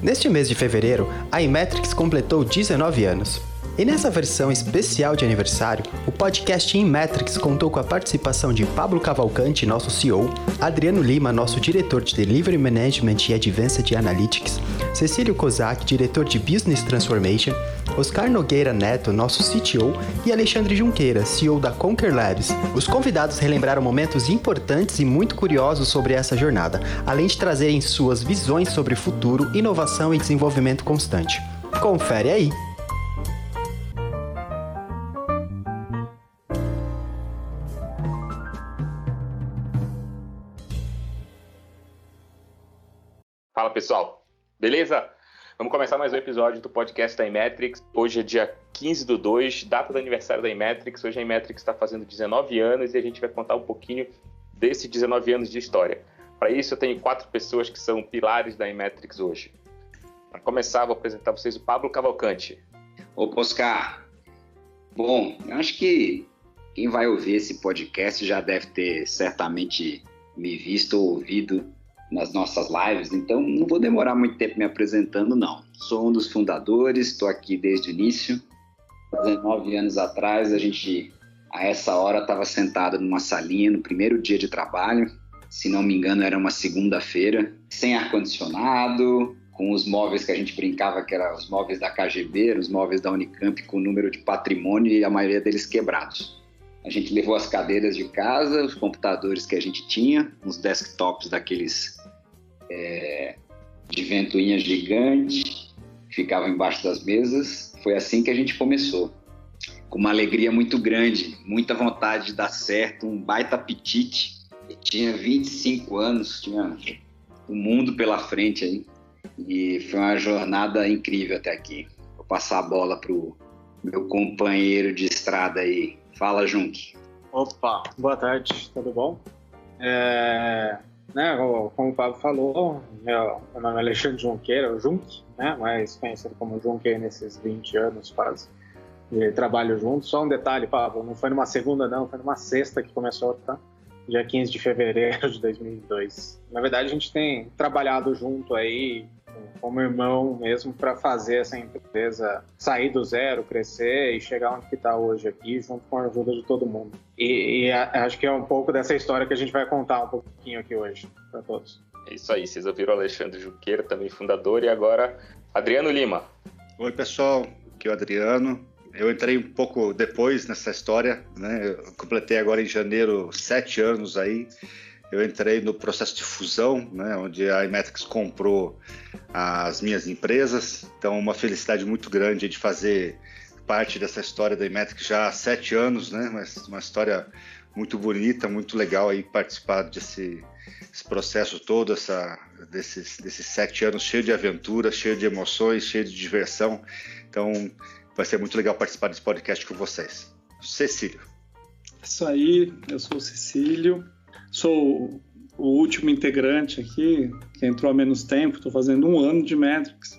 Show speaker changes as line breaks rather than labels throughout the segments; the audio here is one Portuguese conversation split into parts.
Neste mês de fevereiro, a Imetrics completou 19 anos. E nessa versão especial de aniversário, o podcast Inmetrics contou com a participação de Pablo Cavalcante, nosso CEO, Adriano Lima, nosso diretor de Delivery Management e Advanced Analytics, Cecílio Kozak, diretor de Business Transformation, Oscar Nogueira Neto, nosso CTO, e Alexandre Junqueira, CEO da Conquer Labs. Os convidados relembraram momentos importantes e muito curiosos sobre essa jornada, além de trazerem suas visões sobre futuro, inovação e desenvolvimento constante. Confere aí!
Fala pessoal, beleza? Vamos começar mais um episódio do podcast da Imetrics. Hoje é dia 15 do 2, data do aniversário da Imetrics. Hoje a Imetrics está fazendo 19 anos e a gente vai contar um pouquinho desses 19 anos de história. Para isso, eu tenho quatro pessoas que são pilares da Imetrics hoje. Para começar, vou apresentar vocês o Pablo Cavalcante.
Opa, Oscar. Bom, eu acho que quem vai ouvir esse podcast já deve ter certamente me visto ou ouvido nas nossas lives, então não vou demorar muito tempo me apresentando, não. Sou um dos fundadores, estou aqui desde o início. 19 anos atrás, a gente, a essa hora, estava sentado numa salinha no primeiro dia de trabalho. Se não me engano, era uma segunda-feira, sem ar-condicionado, com os móveis que a gente brincava que eram os móveis da KGB, os móveis da Unicamp com número de patrimônio e a maioria deles quebrados. A gente levou as cadeiras de casa, os computadores que a gente tinha, uns desktops daqueles é, de ventoinha gigante, que ficavam embaixo das mesas. Foi assim que a gente começou. Com uma alegria muito grande, muita vontade de dar certo, um baita apetite. Eu tinha 25 anos, tinha o mundo pela frente aí. E foi uma jornada incrível até aqui. Vou passar a bola pro meu companheiro de estrada aí, Fala, Junk.
Opa, boa tarde, tudo bom? É, né, como o Pablo falou, meu, meu nome é Alexandre Junqueira, Junk, né, mais conhecido como Junqueira nesses 20 anos quase de trabalho junto. Só um detalhe, Pablo, não foi numa segunda não, foi numa sexta que começou, tá? Dia 15 de fevereiro de 2002. Na verdade, a gente tem trabalhado junto aí como irmão mesmo para fazer essa empresa sair do zero, crescer e chegar onde está hoje aqui, junto com a ajuda de todo mundo. E, e a, acho que é um pouco dessa história que a gente vai contar um pouquinho aqui hoje para todos.
É isso aí, vocês ouviram o Alexandre Juqueira, também fundador, e agora Adriano Lima.
Oi pessoal, aqui é o Adriano. Eu entrei um pouco depois nessa história, né? Eu completei agora em janeiro sete anos aí eu entrei no processo de fusão, né, onde a Imetrics comprou as minhas empresas. Então, uma felicidade muito grande de fazer parte dessa história da Imetrics já há sete anos, né, mas uma história muito bonita, muito legal aí participar desse processo todo, essa, desses, desses sete anos cheio de aventura, cheio de emoções, cheio de diversão. Então, vai ser muito legal participar desse podcast com vocês. Cecílio.
Isso aí, eu sou o Cecílio, Sou o último integrante aqui, que entrou há menos tempo, estou fazendo um ano de Metrics.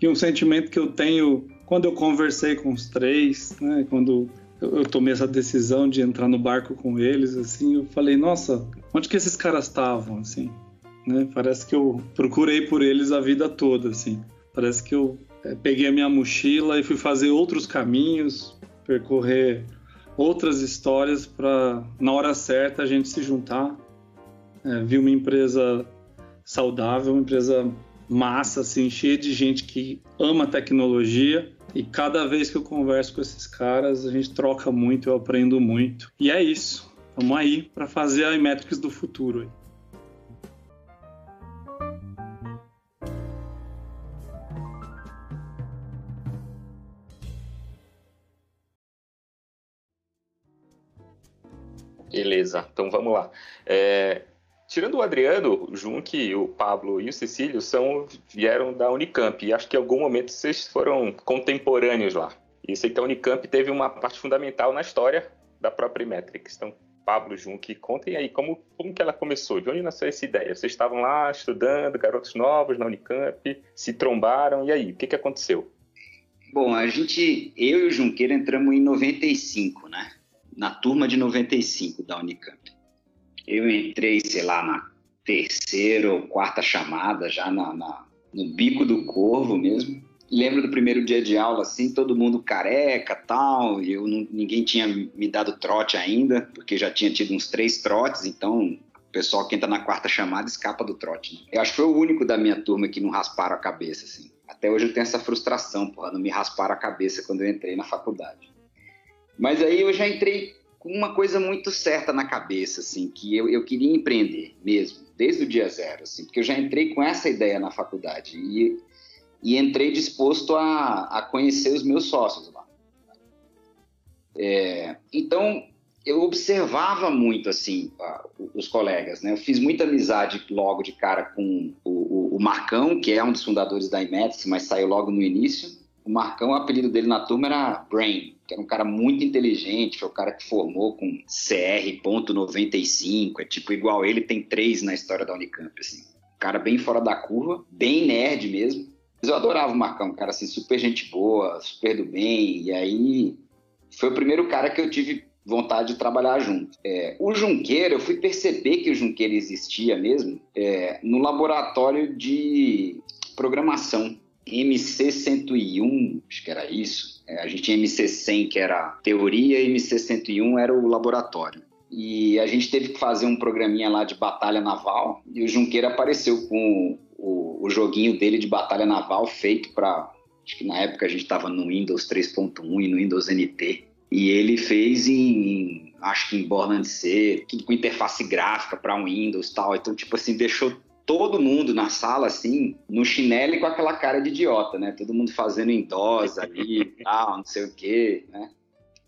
E um sentimento que eu tenho quando eu conversei com os três, né, quando eu, tomei essa decisão de entrar no barco com eles, assim, eu falei, nossa, onde que esses caras estavam, assim? Né? Parece que eu procurei por eles a vida toda, assim. Parece que eu é, peguei a minha mochila e fui fazer outros caminhos, percorrer outras histórias para, na hora certa, a gente se juntar. É, vi uma empresa saudável, uma empresa massa, assim, cheia de gente que ama tecnologia. E cada vez que eu converso com esses caras, a gente troca muito, eu aprendo muito. E é isso. Vamos aí para fazer a Imetrics do futuro.
Beleza, então vamos lá. É, tirando o Adriano, o Junk, o Pablo e o Cecílio são, vieram da Unicamp. E acho que em algum momento vocês foram contemporâneos lá. E sei que a Unicamp teve uma parte fundamental na história da própria Metrics. Então, Pablo, Junk, contem aí como, como que ela começou, de onde nasceu essa ideia? Vocês estavam lá estudando, garotos novos na Unicamp, se trombaram, e aí, o que, que aconteceu?
Bom, a gente, eu e o Junqueira entramos em 95, né? Na turma de 95 da Unicamp. Eu entrei, sei lá, na terceira ou quarta chamada, já na, na, no bico do corvo mesmo. Lembro do primeiro dia de aula, assim, todo mundo careca tal, e eu não, ninguém tinha me dado trote ainda, porque já tinha tido uns três trotes, então o pessoal que entra na quarta chamada escapa do trote. Né? Eu acho que foi o único da minha turma que não rasparam a cabeça, assim. Até hoje eu tenho essa frustração, porra, não me rasparam a cabeça quando eu entrei na faculdade. Mas aí eu já entrei com uma coisa muito certa na cabeça, assim, que eu, eu queria empreender mesmo, desde o dia zero, assim, porque eu já entrei com essa ideia na faculdade e, e entrei disposto a, a conhecer os meus sócios lá. É, então, eu observava muito, assim, os colegas, né? Eu fiz muita amizade logo de cara com o, o, o Marcão, que é um dos fundadores da Imetis, mas saiu logo no início. O Marcão, o apelido dele na turma era Brain, que era um cara muito inteligente, foi o cara que formou com CR.95, é tipo igual ele, tem três na história da Unicamp, assim. Um cara bem fora da curva, bem nerd mesmo. Mas eu adorava o Marcão, um cara assim, super gente boa, super do bem, e aí foi o primeiro cara que eu tive vontade de trabalhar junto. É, o Junqueira, eu fui perceber que o Junqueira existia mesmo é, no laboratório de programação MC101, acho que era isso. É, a gente tinha MC100, que era teoria, e MC101 era o laboratório. E a gente teve que fazer um programinha lá de batalha naval, e o Junqueira apareceu com o, o joguinho dele de batalha naval feito para. Acho que na época a gente estava no Windows 3.1 e no Windows NT. E ele fez em, acho que em Borland C, tudo com interface gráfica para Windows e tal. Então, tipo assim, deixou todo mundo na sala, assim, no chinelo e com aquela cara de idiota, né? Todo mundo fazendo endosa ali tal, não sei o quê, né?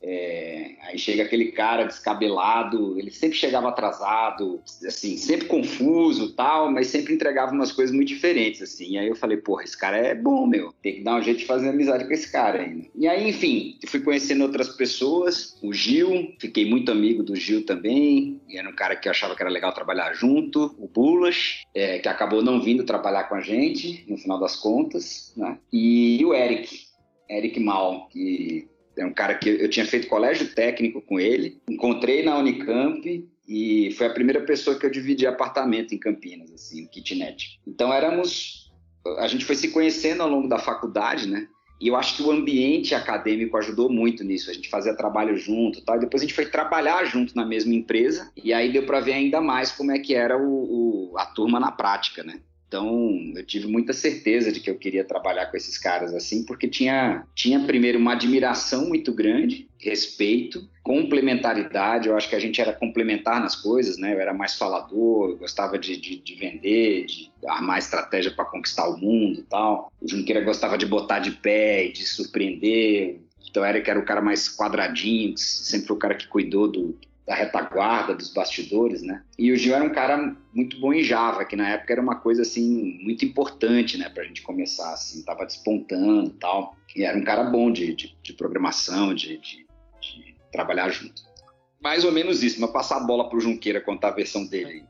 É, aí chega aquele cara descabelado, ele sempre chegava atrasado, assim, sempre confuso tal, mas sempre entregava umas coisas muito diferentes, assim. Aí eu falei, porra, esse cara é bom, meu, tem que dar um jeito de fazer amizade com esse cara ainda. E aí, enfim, fui conhecendo outras pessoas, o Gil, fiquei muito amigo do Gil também, era um cara que eu achava que era legal trabalhar junto, o Bulas, é, que acabou não vindo trabalhar com a gente, no final das contas, né? E o Eric, Eric Mal, que é um cara que eu tinha feito colégio técnico com ele, encontrei na Unicamp e foi a primeira pessoa que eu dividi apartamento em Campinas, assim, kitnet. Então éramos, a gente foi se conhecendo ao longo da faculdade, né? E eu acho que o ambiente acadêmico ajudou muito nisso. A gente fazia trabalho junto, tal. E depois a gente foi trabalhar junto na mesma empresa. E aí deu para ver ainda mais como é que era o, o, a turma na prática, né? Então, eu tive muita certeza de que eu queria trabalhar com esses caras assim, porque tinha, tinha primeiro uma admiração muito grande, respeito, complementaridade. Eu acho que a gente era complementar nas coisas, né? Eu era mais falador, eu gostava de, de, de vender, de armar estratégia para conquistar o mundo tal. O Junqueira gostava de botar de pé de surpreender. Então, que era o cara mais quadradinho, sempre foi o cara que cuidou do, da retaguarda, dos bastidores, né? E o Gil era um cara muito bom em Java, que na época era uma coisa, assim, muito importante, né, pra gente começar, assim, tava despontando e tal. E era um cara bom de, de, de programação, de, de, de, trabalhar junto. Mais ou menos isso, mas passar a bola pro Junqueira contar a versão dele.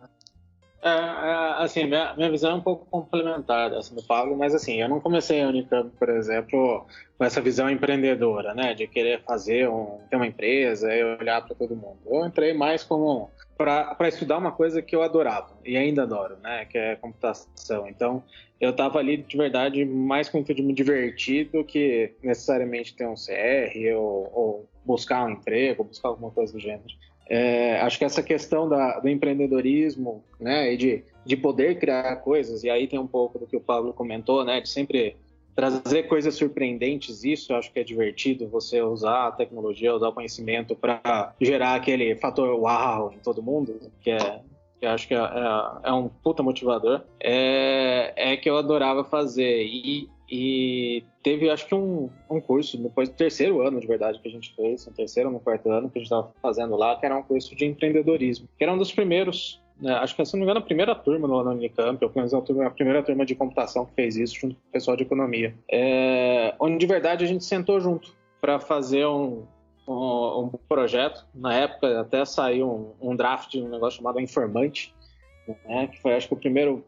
É, é, assim, minha, minha visão é um pouco complementar dessa do Pablo, mas assim, eu não comecei a Unicamp, por exemplo, com essa visão empreendedora, né, de querer fazer um, ter uma empresa e olhar para todo mundo. Eu entrei mais como para estudar uma coisa que eu adorava e ainda adoro, né, que é computação. Então, eu estava ali de verdade mais com o de me divertir do que necessariamente ter um CR ou, ou buscar um emprego, buscar alguma coisa do gênero. É, acho que essa questão da, do empreendedorismo, né, e de, de poder criar coisas, e aí tem um pouco do que o Pablo comentou, né, de sempre trazer coisas surpreendentes, isso acho que é divertido, você usar a tecnologia, usar o conhecimento para gerar aquele fator uau em todo mundo, que é que acho que é, é, é um puta motivador, é, é que eu adorava fazer. E e teve, acho que, um, um curso, depois do terceiro ano, de verdade, que a gente fez, no terceiro ou no quarto ano, que a gente estava fazendo lá, que era um curso de empreendedorismo, que era um dos primeiros, né, acho que, se não me engano, a primeira turma no, Unicamp, ou pelo menos a, primeira turma de computação que fez isso, junto com o pessoal de economia. É, onde, de verdade, a gente sentou junto para fazer um, um, um, projeto. Na época, até saiu um, um draft de um negócio chamado Informante, né, que foi, acho que, o primeiro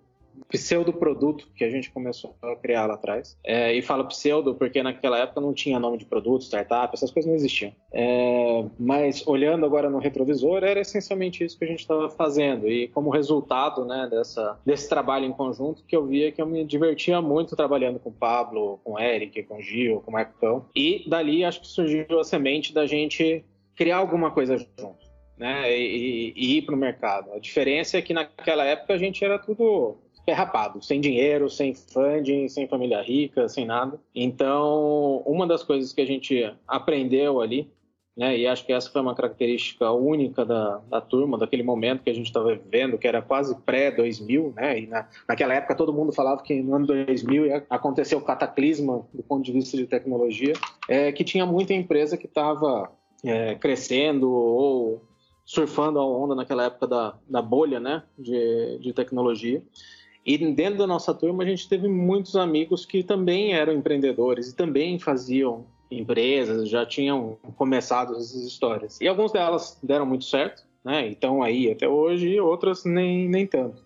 pseudo-produto que a gente começou a criar lá atrás. É, e falo pseudo porque naquela época não tinha nome de produto, startup, essas coisas não existiam. É, mas olhando agora no retrovisor, era essencialmente isso que a gente estava fazendo. E como resultado né, dessa, desse trabalho em conjunto, que eu via que eu me divertia muito trabalhando com o Pablo, com o Eric, com o Gil, com o Marcão. E dali acho que surgiu a semente da gente criar alguma coisa junto. Né, e, e ir para o mercado. A diferença é que naquela época a gente era tudo rapado, sem dinheiro, sem funding, sem família rica, sem nada. Então, uma das coisas que a gente aprendeu ali, né, e acho que essa foi uma característica única da, da turma, daquele momento que a gente estava vivendo, que era quase pré-2000, né, e na, naquela época todo mundo falava que no ano 2000 ia acontecer o cataclisma do ponto de vista de tecnologia, é que tinha muita empresa que estava é, crescendo ou surfando a onda naquela época da, da bolha né, de, de tecnologia. E dentro da nossa turma, a gente teve muitos amigos que também eram empreendedores e também faziam empresas, já tinham começado essas histórias. E algumas delas deram muito certo, né? Então aí até hoje, e outras nem, nem tanto.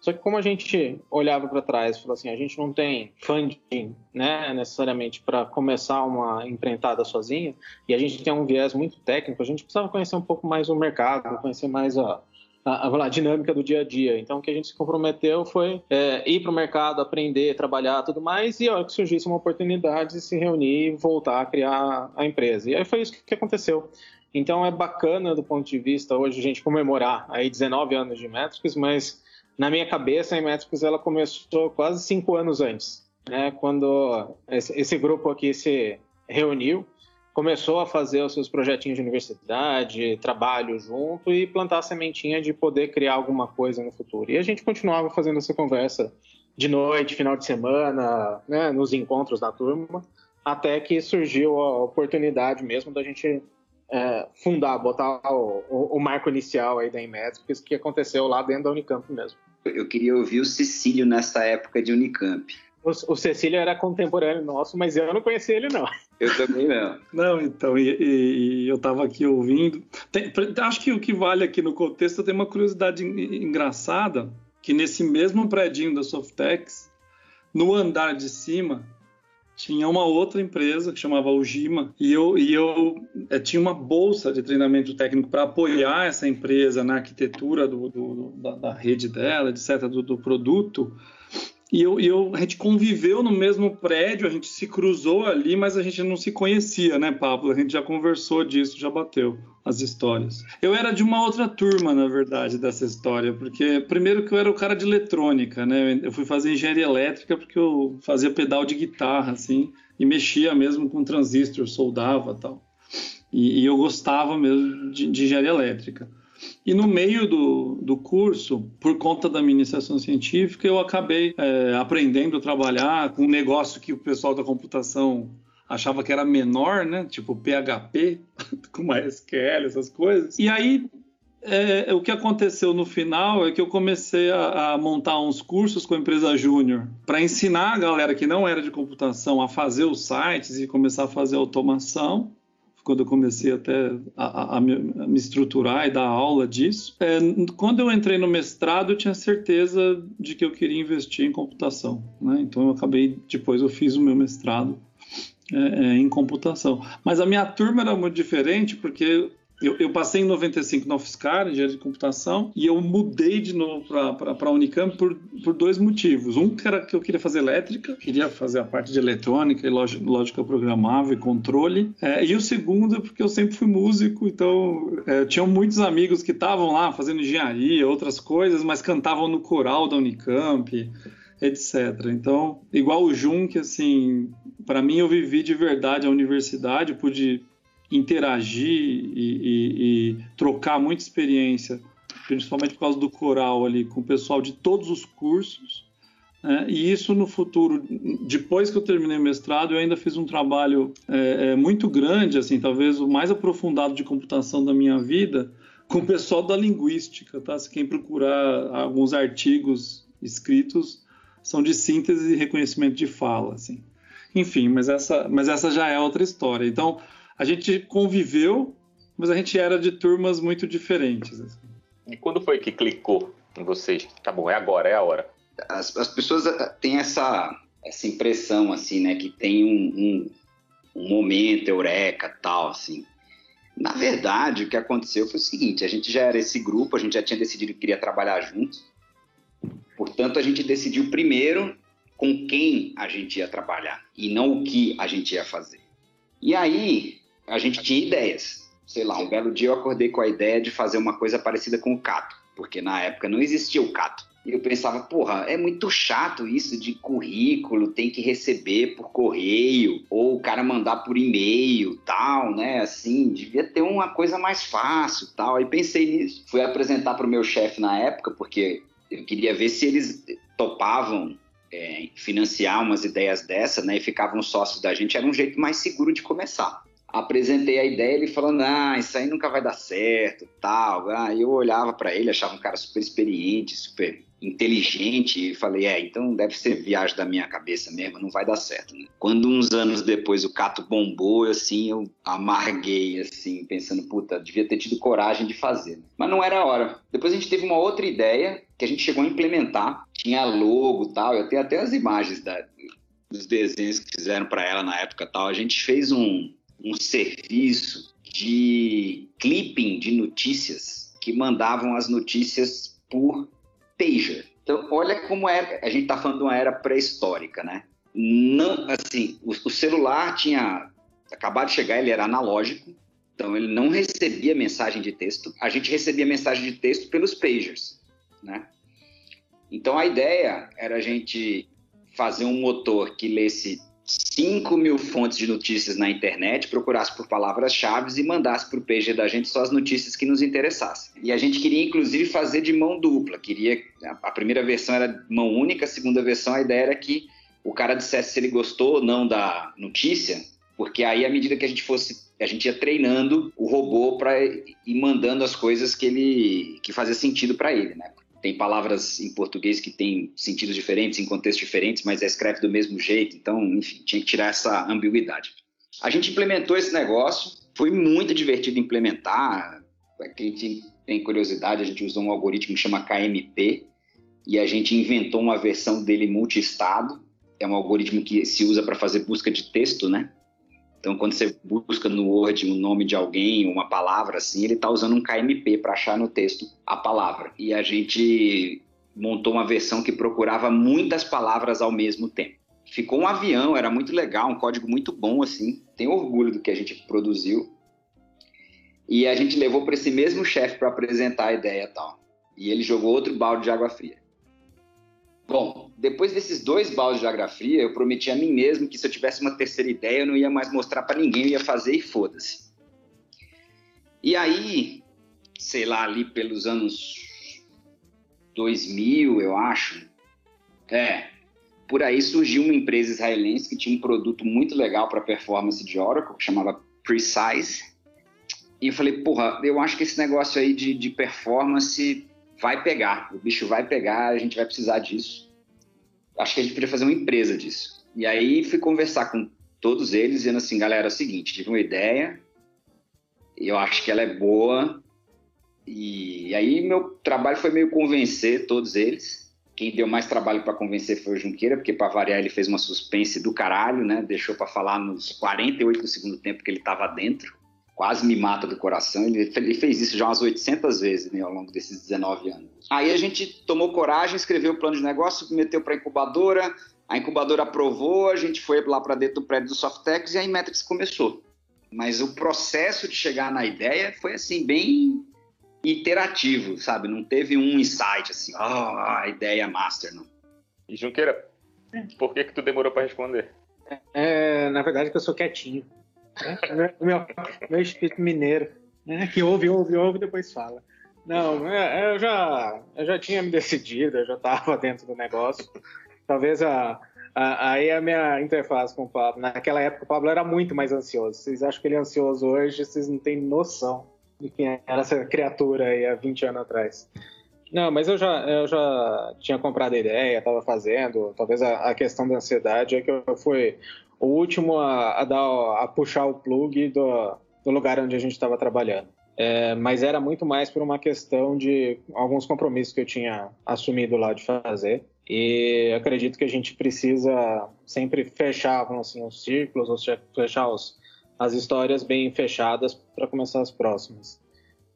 Só que como a gente olhava para trás e falou assim, a gente não tem funding, né, necessariamente para começar uma empreitada sozinha, e a gente tem um viés muito técnico, a gente precisava conhecer um pouco mais o mercado, conhecer mais a, a, a, dinâmica do dia a dia. Então, o que a gente se comprometeu foi é, ir para o mercado, aprender, trabalhar, tudo mais, e a hora que surgisse uma oportunidade, se reunir e voltar a criar a empresa. E aí foi isso que aconteceu. Então, é bacana do ponto de vista hoje a gente comemorar aí 19 anos de Metrics, mas na minha cabeça a Metrics ela começou quase cinco anos antes, né? Quando esse, esse grupo aqui se reuniu começou a fazer os seus projetinhos de universidade, trabalho junto e plantar a sementinha de poder criar alguma coisa no futuro. E a gente continuava fazendo essa conversa de noite, final de semana, né, nos encontros da turma, até que surgiu a oportunidade mesmo da gente é, fundar, botar o, o, o, marco inicial aí da Inmetrics, que aconteceu lá dentro da Unicamp mesmo.
Eu queria ouvir o Cecílio nessa época de Unicamp.
O, o Cecílio era contemporâneo nosso, mas eu não conhecia ele, não.
Eu também não.
Não, então, e, e, e eu estava aqui ouvindo. Tem, acho que o que vale aqui no contexto tem uma curiosidade engraçada, que nesse mesmo predinho da Softex, no andar de cima, tinha uma outra empresa que chamava Ujima e eu, e eu, é, tinha uma bolsa de treinamento técnico para apoiar essa empresa na arquitetura do, do, da, da, rede dela, etc., do, do produto. E eu, eu, a gente conviveu no mesmo prédio, a gente se cruzou ali, mas a gente não se conhecia, né, Pablo? A gente já conversou disso, já bateu as histórias. Eu era de uma outra turma, na verdade, dessa história, porque primeiro que eu era o cara de eletrônica, né? Eu fui fazer engenharia elétrica porque eu fazia pedal de guitarra, assim, e mexia mesmo com transistor, soldava tal. E, e eu gostava mesmo de, de engenharia elétrica. E no meio do, do curso, por conta da iniciação científica, eu acabei é, aprendendo a trabalhar com um negócio que o pessoal da computação achava que era menor, né? Tipo PHP, com MySQL, essas coisas. E aí é, o que aconteceu no final é que eu comecei a, a montar uns cursos com a empresa Júnior para ensinar a galera que não era de computação a fazer os sites e começar a fazer automação quando eu comecei até a, a, me, a, me, estruturar e dar aula disso. É, quando eu entrei no mestrado, eu tinha certeza de que eu queria investir em computação. Né? Então eu acabei, depois eu fiz o meu mestrado é, é, em computação. Mas a minha turma era muito diferente porque eu, eu, passei em 95 na UFSCar, engenharia de computação, e eu mudei de novo para a Unicamp por, por dois motivos. Um que era que eu queria fazer elétrica, queria fazer a parte de eletrônica e lógica, lógica programável e controle. É, e o segundo é porque eu sempre fui músico, então é, tinham muitos amigos que estavam lá fazendo engenharia, outras coisas, mas cantavam no coral da Unicamp etc. Então, igual o Junk, assim, para mim eu vivi de verdade a universidade, pude interagir e, e, e, trocar muita experiência, principalmente por causa do coral ali, com o pessoal de todos os cursos. Né? E isso no futuro, depois que eu terminei o mestrado, eu ainda fiz um trabalho é, é, muito grande, assim, talvez o mais aprofundado de computação da minha vida, com o pessoal da linguística. Tá? Se quem procurar alguns artigos escritos, são de síntese e reconhecimento de fala. Assim. Enfim, mas essa, mas essa já é outra história. Então, a gente conviveu, mas a gente era de turmas muito diferentes. Assim.
E quando foi que clicou em vocês? Tá bom, é agora, é a hora.
as, as pessoas ah, têm essa, essa impressão, assim, né, que tem um, um, um momento eureka, tal, assim. Na verdade, o que aconteceu foi o seguinte: a gente já era esse grupo, a gente já tinha decidido que queria trabalhar juntos. Portanto, a gente decidiu primeiro com quem a gente ia trabalhar e não o que a gente ia fazer. E aí, a gente tinha ideias. Sei lá, um belo dia eu acordei com a ideia de fazer uma coisa parecida com o Cato, porque na época não existia o Cato. E eu pensava, porra, é muito chato isso de currículo, tem que receber por correio, ou o cara mandar por e-mail, tal, né? Assim, devia ter uma coisa mais fácil, tal. Aí pensei nisso. Fui apresentar para o meu chefe na época, porque eu queria ver se eles topavam é, financiar umas ideias dessa, né? E ficavam sócios da gente. Era um jeito mais seguro de começar apresentei a ideia, ele falando, ah, isso aí nunca vai dar certo, tal. Ah, eu olhava para ele, achava um cara super experiente, super inteligente, e falei, é, então deve ser viagem da minha cabeça mesmo, não vai dar certo, né? Quando uns anos depois o Cato bombou, assim, eu amarguei, assim, pensando, puta, devia ter tido coragem de fazer. Né? Mas não era a hora. Depois a gente teve uma outra ideia que a gente chegou a implementar, tinha logo tal, eu tenho até as imagens da, dos desenhos que fizeram para ela na época tal. A gente fez um, um serviço de clipping de notícias que mandavam as notícias por pager. Então, olha como é. A gente está falando de uma era pré-histórica, né? Não, assim, o, o, celular tinha acabado de chegar, ele era analógico, então ele não recebia mensagem de texto. A gente recebia mensagem de texto pelos pagers, né? Então a ideia era a gente fazer um motor que lesse 5 mil fontes de notícias na internet, procurasse por palavras-chave e mandasse para o PG da gente só as notícias que nos interessassem. E a gente queria, inclusive, fazer de mão dupla. Queria A primeira versão era mão única, a segunda versão a ideia era que o cara dissesse se ele gostou ou não da notícia, porque aí, à medida que a gente fosse a gente ia treinando o robô para ir mandando as coisas que ele que fazia sentido para ele, né? Tem palavras em português que têm sentidos diferentes, em contextos diferentes, mas escreve do mesmo jeito. Então, enfim, tinha que tirar essa ambiguidade. A gente implementou esse negócio, foi muito divertido implementar. Quem tem curiosidade, a gente usou um algoritmo que chama KMP e a gente inventou uma versão dele multi-estado. É um algoritmo que se usa para fazer busca de texto, né? Então, quando você busca no Word o nome de alguém, uma palavra assim, ele está usando um KMP para achar no texto a palavra. E a gente montou uma versão que procurava muitas palavras ao mesmo tempo. Ficou um avião, era muito legal, um código muito bom assim. Tenho orgulho do que a gente produziu. E a gente levou para esse mesmo chefe para apresentar a ideia e tal. E ele jogou outro balde de água fria. Bom, depois desses dois baldes de geografia, eu prometi a mim mesmo que se eu tivesse uma terceira ideia, eu não ia mais mostrar para ninguém, eu ia fazer e foda-se. E aí, sei lá, ali pelos anos 2000, eu acho, é, por aí surgiu uma empresa israelense que tinha um produto muito legal para performance de Oracle, que chamava Precise. E eu falei, porra, eu acho que esse negócio aí de, de performance vai pegar, o bicho vai pegar, a gente vai precisar disso. Acho que a gente podia fazer uma empresa disso. E aí fui conversar com todos eles, dizendo assim, galera, é o seguinte, tive uma ideia, eu acho que ela é boa, e aí meu trabalho foi meio convencer todos eles. Quem deu mais trabalho para convencer foi o Junqueira, porque para variar ele fez uma suspense do caralho, né? Deixou para falar nos 48 do segundo tempo que ele estava dentro quase me mata do coração. Ele, ele fez isso já umas 800 vezes né, ao longo desses 19 anos. Aí a gente tomou coragem, escreveu o plano de negócio, submeteu para a incubadora, a incubadora aprovou, a gente foi lá para dentro do prédio do Softex e a Inmetrics começou. Mas o processo de chegar na ideia foi assim, bem iterativo, sabe? Não teve um insight assim, oh, a ideia master, não.
E Junqueira, por que que tu demorou para responder?
É, na verdade, que eu sou quietinho. Né? meu, meu espírito mineiro, né? que ouve, ouve, ouve e depois fala. Não, é, é, eu já, eu já tinha me decidido, eu já estava dentro do negócio. Talvez a, a, aí a minha interface com o Pablo. Naquela época o Pablo era muito mais ansioso. Vocês acham que ele é ansioso hoje, vocês não têm noção de quem era essa criatura aí há 20 anos atrás. Não, mas eu já, eu já tinha comprado a ideia, estava fazendo. Talvez a, a, questão da ansiedade é que eu fui o último a, a, dar, a puxar o plug do, do lugar onde a gente estava trabalhando. É, mas era muito mais por uma questão de alguns compromissos que eu tinha assumido lá de fazer. E acredito que a gente precisa sempre fechar assim, os círculos, ou fechar os, as histórias bem fechadas para começar as próximas.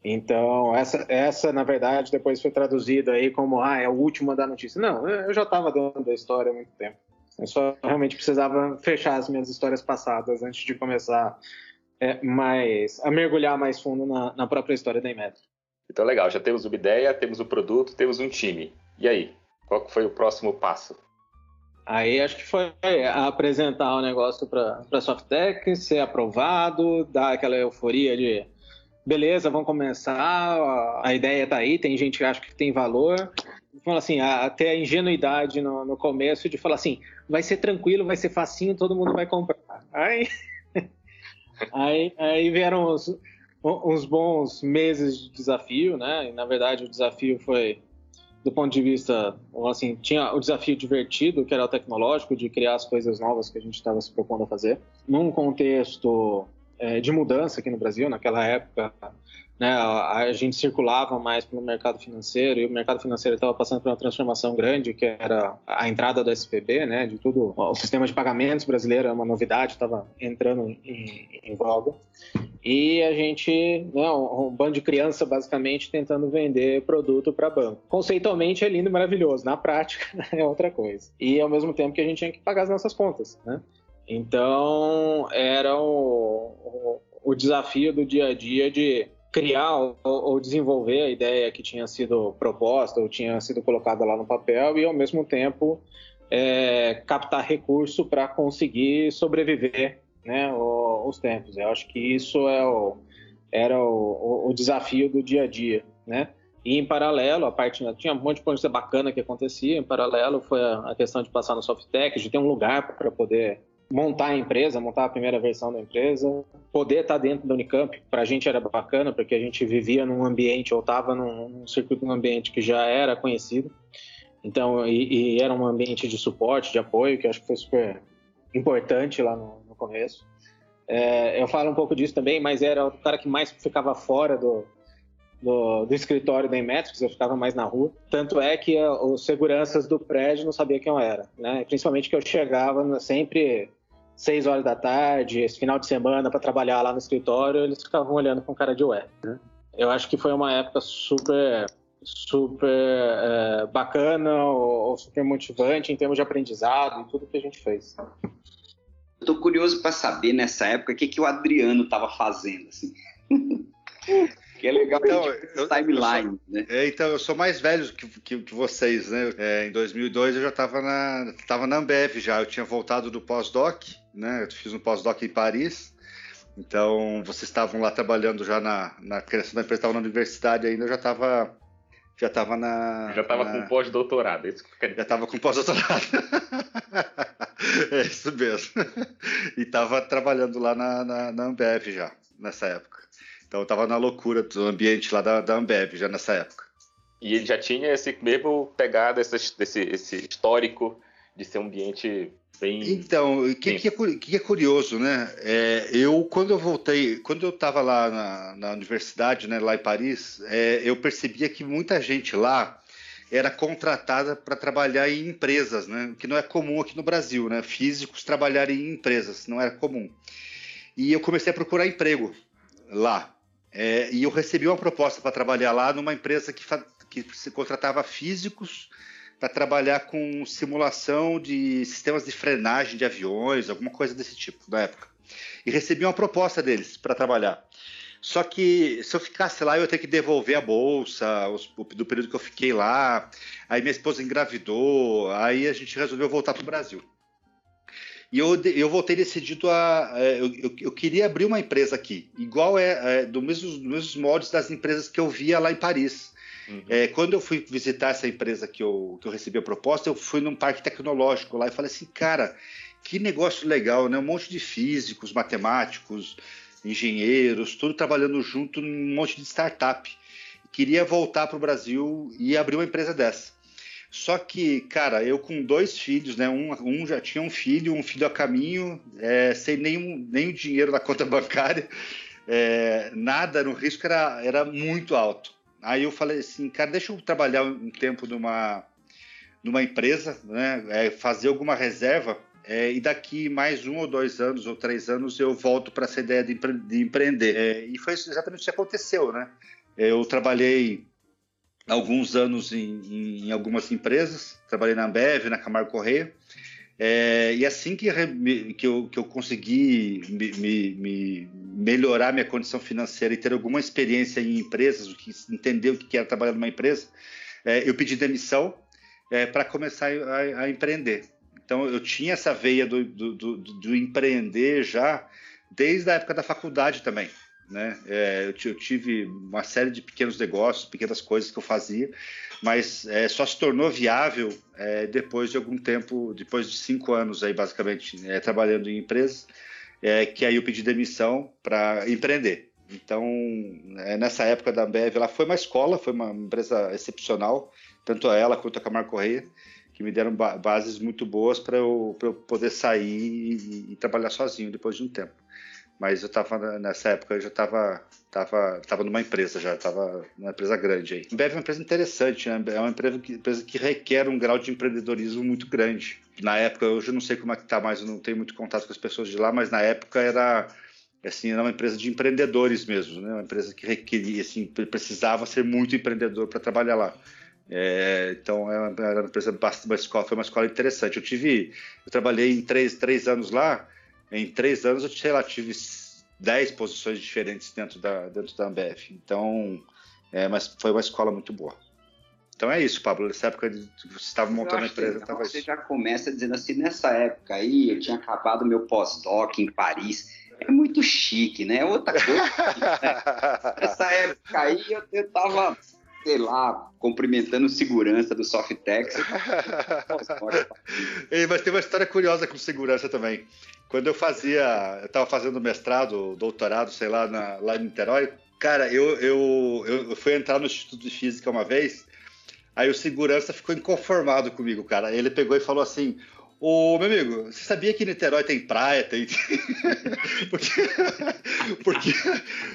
Então, essa, essa, na verdade, depois foi traduzida aí como, ah, é o último da notícia. Não, eu já estava dando a história há muito tempo. Eu só realmente precisava fechar as minhas histórias passadas antes de começar é, mais, a mergulhar mais fundo na, na própria história da Inmetro.
Então, legal, já temos uma ideia, temos o um produto, temos um time. E aí, qual foi o próximo passo?
Aí acho que foi apresentar o negócio para a Softtech, ser aprovado, dar aquela euforia de beleza, vamos começar, a ideia está aí, tem gente que acha que tem valor. Fala assim, até a ingenuidade no, no, começo de falar assim, vai ser tranquilo, vai ser facinho, todo mundo vai comprar. Aí, aí, aí vieram uns, uns bons meses de desafio, né? E, na verdade o desafio foi do ponto de vista, assim, tinha o desafio divertido, que era o tecnológico, de criar as coisas novas que a gente estava se propondo a fazer. Num contexto de mudança aqui no Brasil, naquela época, né, a, gente circulava mais pelo mercado financeiro e o mercado financeiro estava passando por uma transformação grande, que era a entrada do SPB, né, de tudo. O sistema de pagamentos brasileiro é uma novidade, estava entrando em, em, voga. E a gente, né, um, um bando de criança basicamente tentando vender produto para banco. Conceitualmente é lindo e maravilhoso, na prática é outra coisa. E ao mesmo tempo que a gente tinha que pagar as nossas contas, né? Então era o, o, o desafio do dia a dia de criar ou, ou, desenvolver a ideia que tinha sido proposta ou tinha sido colocada lá no papel e ao mesmo tempo é, captar recurso para conseguir sobreviver né, os tempos. Eu acho que isso é o, era o, o, desafio do dia a dia, né? E em paralelo, a parte tinha um monte de coisa bacana que acontecia. Em paralelo foi a, a questão de passar no Softtech, de ter um lugar para poder montar a empresa, montar a primeira versão da empresa, poder estar dentro da Unicamp, para a gente era bacana, porque a gente vivia num ambiente, ou estava num, num circuito, num ambiente que já era conhecido, então, e, e, era um ambiente de suporte, de apoio, que acho que foi super importante lá no, no começo. É, eu falo um pouco disso também, mas era o cara que mais ficava fora do, do, do, escritório da Inmetrics, eu ficava mais na rua. Tanto é que os seguranças do prédio não sabiam quem eu era, né? Principalmente que eu chegava sempre seis horas da tarde, esse final de semana para trabalhar lá no escritório, eles ficavam olhando com cara de ué. Né? Eu acho que foi uma época super super é, bacana ou, super motivante em termos de aprendizado e tudo que a gente fez.
Eu tô curioso para saber nessa época o que, que o Adriano estava fazendo assim. Que é legal então, eu, timeline,
eu sou, né? É, então, eu sou mais velho que, que, que vocês, né? É, em 2002 eu já estava na, tava na Ambev já. Eu tinha voltado do pós-doc, né? Eu fiz um pós-doc em Paris. Então, vocês estavam lá trabalhando já na, na criação da empresa, estavam na universidade ainda, eu já estava já estava na.
Já estava
na...
com pós-doutorado, é
Já estava com pós-doutorado. é isso mesmo. E estava trabalhando lá na, na, na Ambev já, nessa época. Então eu tava na loucura do ambiente lá da, da Ambev já nessa época.
E ele já tinha esse mesmo pegada, esse, esse, esse histórico de ser um ambiente bem.
Então, o que, que, é, que, é, curioso, né? É, eu, quando eu voltei, quando eu estava lá na, na, universidade, né, lá em Paris, é, eu percebia que muita gente lá era contratada para trabalhar em empresas, né? Que não é comum aqui no Brasil, né? Físicos trabalharem em empresas, não era comum. E eu comecei a procurar emprego lá. É, e eu recebi uma proposta para trabalhar lá numa empresa que, que se contratava físicos para trabalhar com simulação de sistemas de frenagem de aviões, alguma coisa desse tipo, na época. E recebi uma proposta deles para trabalhar. Só que se eu ficasse lá, eu ia ter que devolver a bolsa os, do período que eu fiquei lá. Aí minha esposa engravidou, aí a gente resolveu voltar para o Brasil. E eu, eu voltei decidido a. É, eu, eu, eu, queria abrir uma empresa aqui, igual é, é do mesmo, dos mesmos moldes das empresas que eu via lá em Paris. Uhum. É, quando eu fui visitar essa empresa que eu, que eu recebi a proposta, eu fui num parque tecnológico lá e falei assim, cara, que negócio legal, né? Um monte de físicos, matemáticos, engenheiros, tudo trabalhando junto num monte de startup. Queria voltar para o Brasil e abrir uma empresa dessa. Só que, cara, eu com dois filhos, né? Um, um já tinha um filho, um filho a caminho, é, sem nenhum, nenhum dinheiro na conta bancária, é, nada, no risco era, era muito alto. Aí eu falei assim, cara, deixa eu trabalhar um tempo numa, numa empresa, né, é, fazer alguma reserva é, e daqui mais um ou dois anos ou três anos eu volto para essa ideia de, empre de empreender. É, e foi exatamente o que aconteceu, né? Eu trabalhei alguns anos em, em, em algumas empresas, trabalhei na Ambev, na Camargo Correia, é, e assim que, que, eu, que eu consegui me, me, me, melhorar minha condição financeira e ter alguma experiência em empresas, entender o que era trabalhar numa empresa, é, eu pedi demissão é, para começar a, a, empreender. Então eu tinha essa veia do, do, do, do, empreender já desde a época da faculdade também. Né? É, eu, eu, tive uma série de pequenos negócios, pequenas coisas que eu fazia, mas é, só se tornou viável é, depois de algum tempo, depois de cinco anos aí basicamente é, trabalhando em empresas, é, que aí eu pedi demissão para empreender. Então, é, nessa época da Ambev, ela foi uma escola, foi uma empresa excepcional, tanto a ela quanto a Camargo Correia, que me deram ba bases muito boas para eu, eu, poder sair e, e, trabalhar sozinho depois de um tempo. Mas eu estava nessa época eu já estava tava, tava numa empresa já, estava numa empresa grande aí. Ambev é uma empresa interessante, né? é uma empresa que, empresa que requer um grau de empreendedorismo muito grande. Na época, hoje eu não sei como é que está, mas eu não tenho muito contato com as pessoas de lá, mas na época era assim, era uma empresa de empreendedores mesmo, né? Uma empresa que requeria, assim, precisava ser muito empreendedor para trabalhar lá. É, então é era uma empresa uma escola, foi uma escola interessante. Eu tive, eu trabalhei em três, três anos lá. Em três anos eu sei lá tive dez posições diferentes dentro da dentro da Ambev. Então, é, mas foi uma escola muito boa. Então é isso, Pablo. Nessa época você estava montando a empresa,
então, Você já começa dizendo assim, nessa época aí eu tinha acabado meu pós-doc em Paris é muito chique, né? É outra coisa. né? Nessa época aí eu, eu tava, sei lá, cumprimentando segurança do Softex.
Mas tem uma história curiosa com segurança também. Quando eu fazia, eu tava fazendo mestrado, doutorado, sei lá, na, lá em Niterói, cara, eu, eu, eu fui entrar no Instituto de Física uma vez, aí o segurança ficou inconformado comigo, cara. Ele pegou e falou assim: Ô, meu amigo, você sabia que Niterói tem praia? Tem... porque, porque,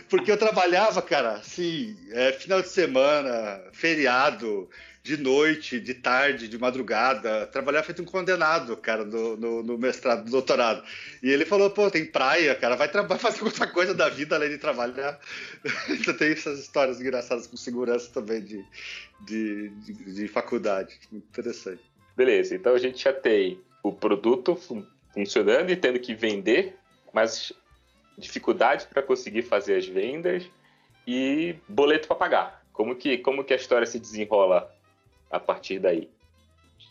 porque eu trabalhava, cara, assim, é, final de semana, feriado, de noite, de tarde, de madrugada, trabalhava feito um condenado, cara, no, no, no mestrado, no doutorado. E ele falou, pô, tem praia, cara, vai, fazer outra coisa da vida além de trabalhar. então tem essas histórias engraçadas com segurança também de, de, de, de faculdade. Muito interessante.
Beleza, então a gente já tem o produto funcionando e tendo que vender, mas dificuldade para conseguir fazer as vendas e boleto para pagar. Como que, como que a história se desenrola a partir daí?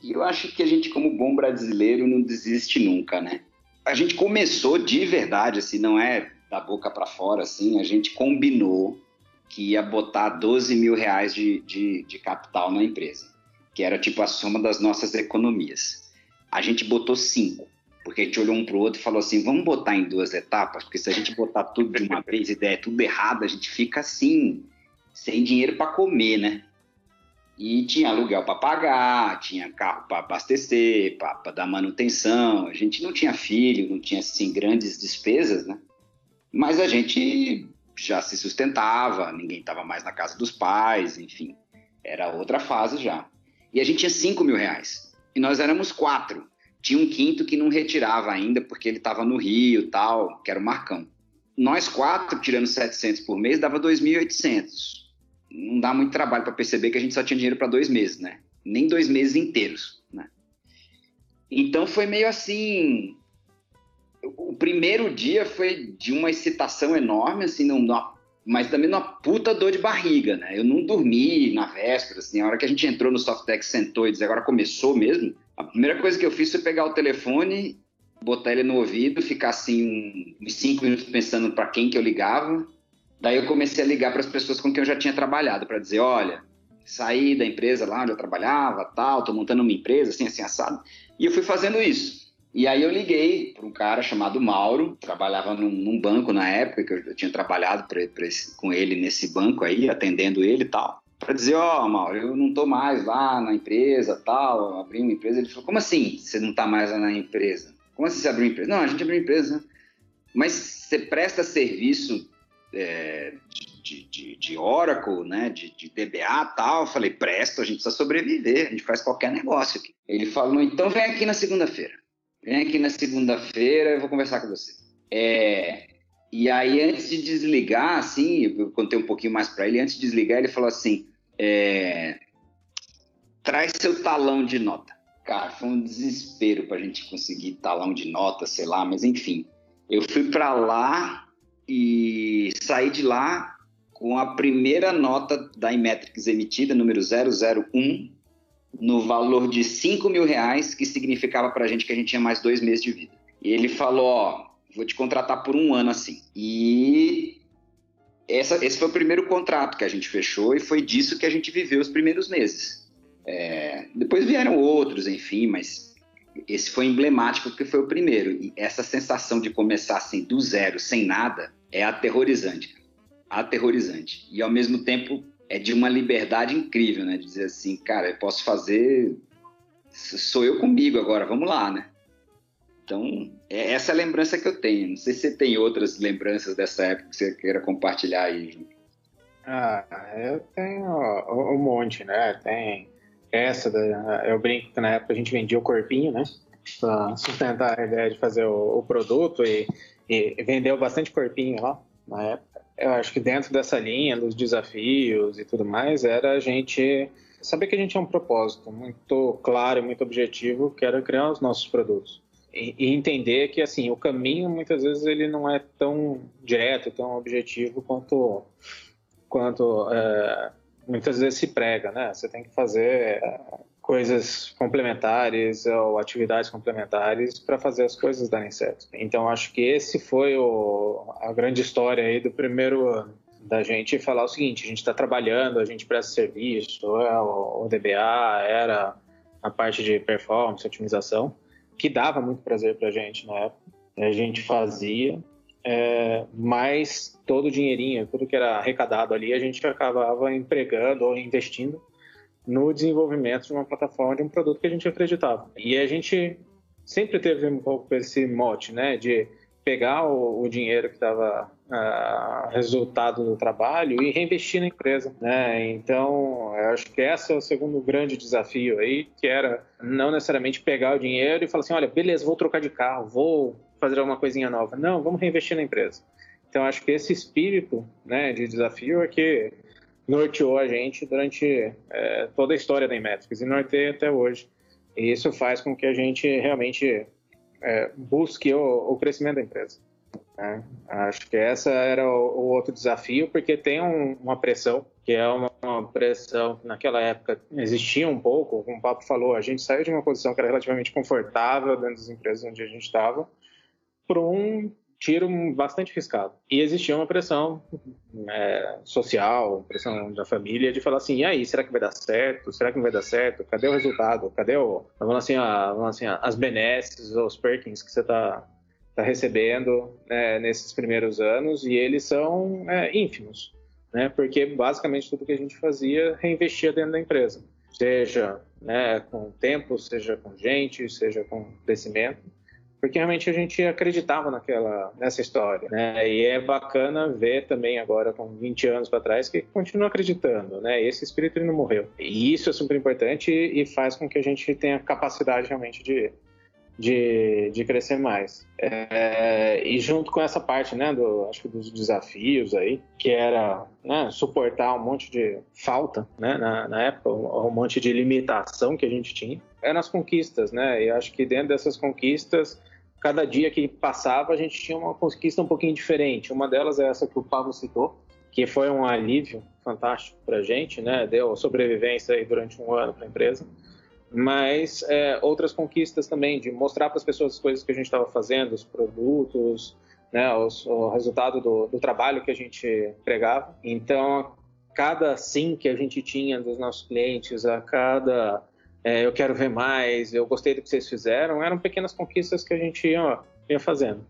Eu acho que a gente, como bom brasileiro, não desiste nunca, né? A gente começou de verdade, assim, não é da boca para fora, assim, a gente combinou que ia botar 12 mil reais de, de, de capital na empresa, que era tipo a soma das nossas economias a gente botou cinco, porque a gente olhou um para o outro e falou assim: vamos botar em duas etapas, porque se a gente botar tudo de uma vez e der tudo errado, a gente fica assim, sem dinheiro para comer, né? E tinha aluguel para pagar, tinha carro para abastecer, para dar manutenção. A gente não tinha filho, não tinha assim grandes despesas, né? Mas a gente já se sustentava, ninguém estava mais na casa dos pais, enfim, era outra fase já. E a gente tinha cinco mil reais e nós éramos quatro. Tinha um quinto que não retirava ainda, porque ele estava no Rio tal, que era o Marcão. Nós quatro, tirando 700 por mês, dava 2.800. Não dá muito trabalho para perceber que a gente só tinha dinheiro para dois meses, né? Nem dois meses inteiros, né? Então foi meio assim. O primeiro dia foi de uma excitação enorme, assim, não, mas também numa puta dor de barriga, né? Eu não dormi na véspera, assim, a hora que a gente entrou no Softex, sentou e disse, agora começou mesmo, a primeira coisa que eu fiz foi pegar o telefone, botar ele no ouvido, ficar assim uns cinco minutos pensando para quem que eu ligava, daí eu comecei a ligar para as pessoas com quem eu já tinha trabalhado, para dizer, olha, saí da empresa lá onde eu trabalhava, tal, tô montando uma empresa, assim, assim, assado, e eu fui fazendo isso. E aí eu liguei para um cara chamado Mauro, trabalhava num, num, banco na época, que eu, tinha trabalhado pra, pra esse, com ele nesse banco aí, atendendo ele e tal, para dizer, ó, oh, Mauro, eu não tô mais lá na empresa, tal, abri uma empresa. Ele falou, como assim você não tá mais lá na empresa? Como assim você abriu uma empresa? Não, a gente abriu uma empresa, né? Mas você presta serviço é, de, de, de Oracle, né, de, de DBA tal. Eu falei, presto, a gente precisa sobreviver, a gente faz qualquer negócio aqui. Ele falou, então vem aqui na segunda-feira. Vem aqui na segunda-feira, eu vou conversar com você. É, e aí, antes de desligar, assim, eu contei um pouquinho mais para ele, antes de desligar, ele falou assim, é, traz seu talão de nota. Cara, foi um desespero para a gente conseguir talão de nota, sei lá, mas enfim. Eu fui para lá e saí de lá com a primeira nota da Imetrics emitida, número 001, no valor de 5 mil reais, que significava para a gente que a gente tinha mais dois meses de vida. E ele falou, ó, vou te contratar por um ano assim. E essa, esse foi o primeiro contrato que a gente fechou e foi disso que a gente viveu os primeiros meses. É, depois vieram outros, enfim, mas esse foi emblemático porque foi o primeiro. E essa sensação de começar assim do zero, sem nada, é aterrorizante. Aterrorizante. E ao mesmo tempo é de uma liberdade incrível, né? De dizer assim, cara, eu posso fazer. Sou eu comigo agora, vamos lá, né? Então, é essa é a lembrança que eu tenho. Não sei se você tem outras lembranças dessa época que você queira compartilhar aí.
Ah, eu tenho um monte, né? Tem essa, da, eu brinco que na época a gente vendia o corpinho, né? Pra sustentar a ideia de fazer o, o produto e, e vendeu bastante corpinho lá na época. Eu acho que dentro dessa linha dos desafios e tudo mais, era a gente saber que a gente tinha um propósito muito claro e muito objetivo, que era criar os nossos produtos. E, e, entender que assim o caminho muitas vezes ele não é tão direto, tão objetivo quanto quanto é, muitas vezes se prega, né? Você tem que fazer é, coisas complementares ou atividades complementares para fazer as coisas darem certo. Então acho que esse foi o, a grande história aí do primeiro ano da gente falar o seguinte: a gente está trabalhando, a gente presta serviço, é, o DBA era a parte de performance, otimização, que dava muito prazer para a gente na época. A gente fazia, é, mas todo o dinheirinho, tudo que era arrecadado ali, a gente acabava empregando ou investindo no desenvolvimento de uma plataforma, de um produto que a gente acreditava. E a gente sempre teve um pouco esse mote, né, de pegar o, o dinheiro que estava uh, resultado do trabalho e reinvestir na empresa, né? Então, eu acho que esse é o segundo grande desafio aí, que era não necessariamente pegar o dinheiro e falar assim, olha, beleza, vou trocar de carro, vou fazer alguma coisinha nova. Não, vamos reinvestir na empresa. Então, acho que esse espírito né, de desafio é que norteou a gente durante é, toda a história da Inmetrics e norteia até hoje. E isso faz com que a gente realmente é, busque o, o, crescimento da empresa. Né? Acho que essa era o, o outro desafio, porque tem um, uma pressão, que é uma, uma, pressão que naquela época existia um pouco, como o Papo falou, a gente saiu de uma posição que era relativamente confortável dentro das empresas onde a gente estava, para um tiro bastante riscado. E existia uma pressão é, social, pressão da família de falar assim, e aí, será que vai dar certo? Será que não vai dar certo? Cadê o resultado? Cadê o, vamos assim, a, vamos assim as benesses, os perkins que você está tá recebendo né, nesses primeiros anos? E eles são é, ínfimos, né? Porque basicamente tudo que a gente fazia reinvestia dentro da empresa, seja né, com tempo, seja com gente, seja com crescimento porque realmente a gente acreditava naquela nessa história, né? E é bacana ver também agora com 20 anos para trás que continua acreditando, né? Esse espírito ele não morreu. E isso é super importante e faz com que a gente tenha capacidade realmente de de, de crescer mais. É, e junto com essa parte, né, do, acho que dos desafios aí, que era né, suportar um monte de falta, né, na, na época, um, um, monte de limitação que a gente tinha, eram as conquistas, né, e acho que dentro dessas conquistas, cada dia que passava, a gente tinha uma conquista um pouquinho diferente. Uma delas é essa que o Pablo citou, que foi um alívio fantástico para a gente, né, deu sobrevivência aí durante um ano para a empresa mas é, outras conquistas também, de mostrar para as pessoas as coisas que a gente estava fazendo, os produtos, né, os, o resultado do, do, trabalho que a gente pregava. Então, cada sim que a gente tinha dos nossos clientes, a cada é, eu quero ver mais, eu gostei do que vocês fizeram, eram pequenas conquistas que a gente ia, ia fazendo.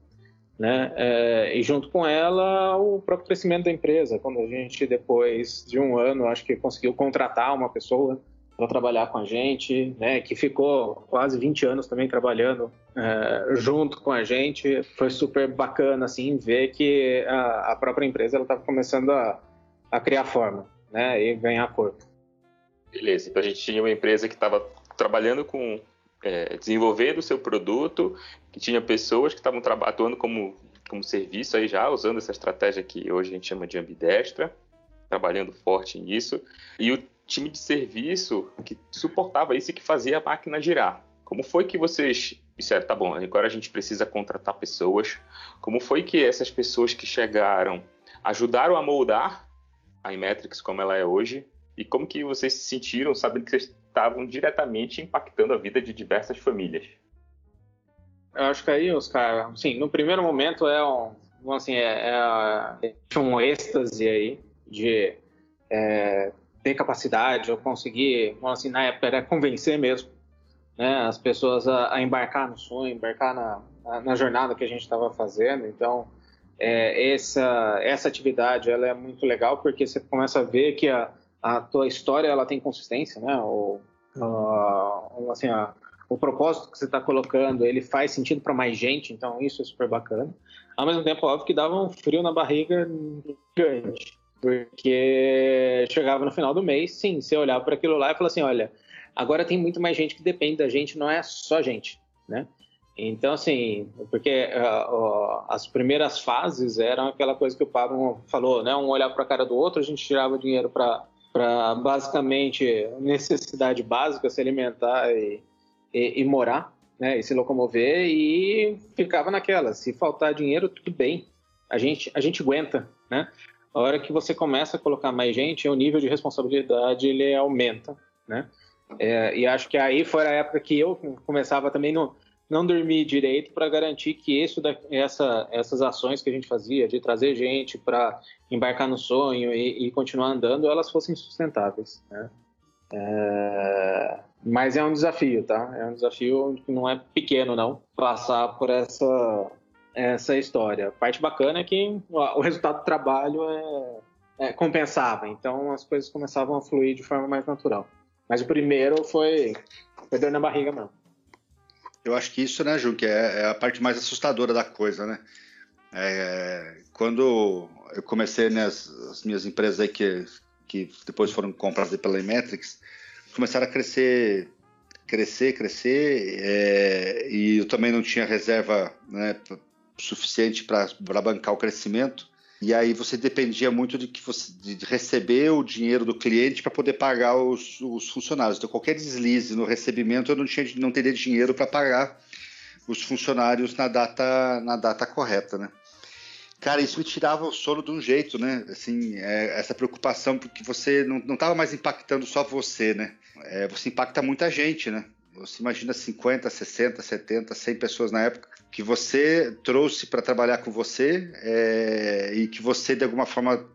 Né? É, e junto com ela, o próprio crescimento da empresa. Quando a gente, depois de um ano, acho que conseguiu contratar uma pessoa para trabalhar com a gente, né, que ficou quase 20 anos também trabalhando é, junto com a gente. Foi super bacana assim ver que a, a própria empresa estava começando a, a criar forma, né? E ganhar corpo.
Beleza, então a gente tinha uma empresa que estava trabalhando com é, desenvolvendo o seu produto, que tinha pessoas que estavam atuando como, como serviço aí já, usando essa estratégia que hoje a gente chama de ambidestra, trabalhando forte nisso, e o time de serviço que suportava isso e que fazia a máquina girar. Como foi que vocês disseram, tá bom, agora a gente precisa contratar pessoas, como foi que essas pessoas que chegaram ajudaram a moldar a Imetrics como ela é hoje, e como que vocês se sentiram sabendo que vocês estavam diretamente impactando a vida de diversas famílias.
Eu acho que aí, Oscar, assim, no primeiro momento é um, assim, é, é um êxtase aí de é, ter capacidade ou conseguir, assim, na época era convencer mesmo né, as pessoas a, a embarcar no sonho, embarcar na, na jornada que a gente estava fazendo. Então, é, essa, essa atividade ela é muito legal porque você começa a ver que a, a tua história ela tem consistência, né? O, uh, assim, a, o propósito que você está colocando ele faz sentido para mais gente, então isso é super bacana. Ao mesmo tempo, óbvio que dava um frio na barriga grande, porque chegava no final do mês, sim, você olhava para aquilo lá e falava assim, olha, agora tem muito mais gente que depende da gente, não é só gente, né? Então, assim, porque uh, uh, as primeiras fases eram aquela coisa que o Pablo falou, né? Um olhar para a cara do outro, a gente tirava dinheiro para para basicamente necessidade básica, se alimentar e, e, e, morar, né, e se locomover, e ficava naquela. Se faltar dinheiro, tudo bem, a gente, a gente aguenta, né? A hora que você começa a colocar mais gente, o nível de responsabilidade ele aumenta, né? É, e acho que aí foi a época que eu começava também no, não dormir direito para garantir que isso, essa, essas ações que a gente fazia, de trazer gente para embarcar no sonho e, e, continuar andando, elas fossem sustentáveis. Né? É... Mas é um desafio, tá? É um desafio que não é pequeno, não, passar por essa, essa história. A parte bacana é que o resultado do trabalho é, é, compensava, então as coisas começavam a fluir de forma mais natural. Mas o primeiro foi, foi dor na barriga mesmo.
Eu acho que isso, né, Ju, que é, é a parte mais assustadora da coisa, né? É, quando eu comecei nas né, as minhas empresas aí que, que depois foram compradas pela Imetrics, começaram a crescer, crescer, crescer, é, e eu também não tinha reserva né, suficiente para bancar o crescimento. E aí você dependia muito de que você de receber o dinheiro do cliente para poder pagar os, os, funcionários. Então qualquer deslize no recebimento eu não tinha não teria dinheiro para pagar os funcionários na data na data correta, né? Cara, isso me tirava o sono de um jeito, né? Assim, é, essa preocupação porque você não estava mais impactando só você, né? É, você impacta muita gente, né? Você imagina 50, 60, 70, 100 pessoas na época que você trouxe para trabalhar com você é, e que você, de alguma forma,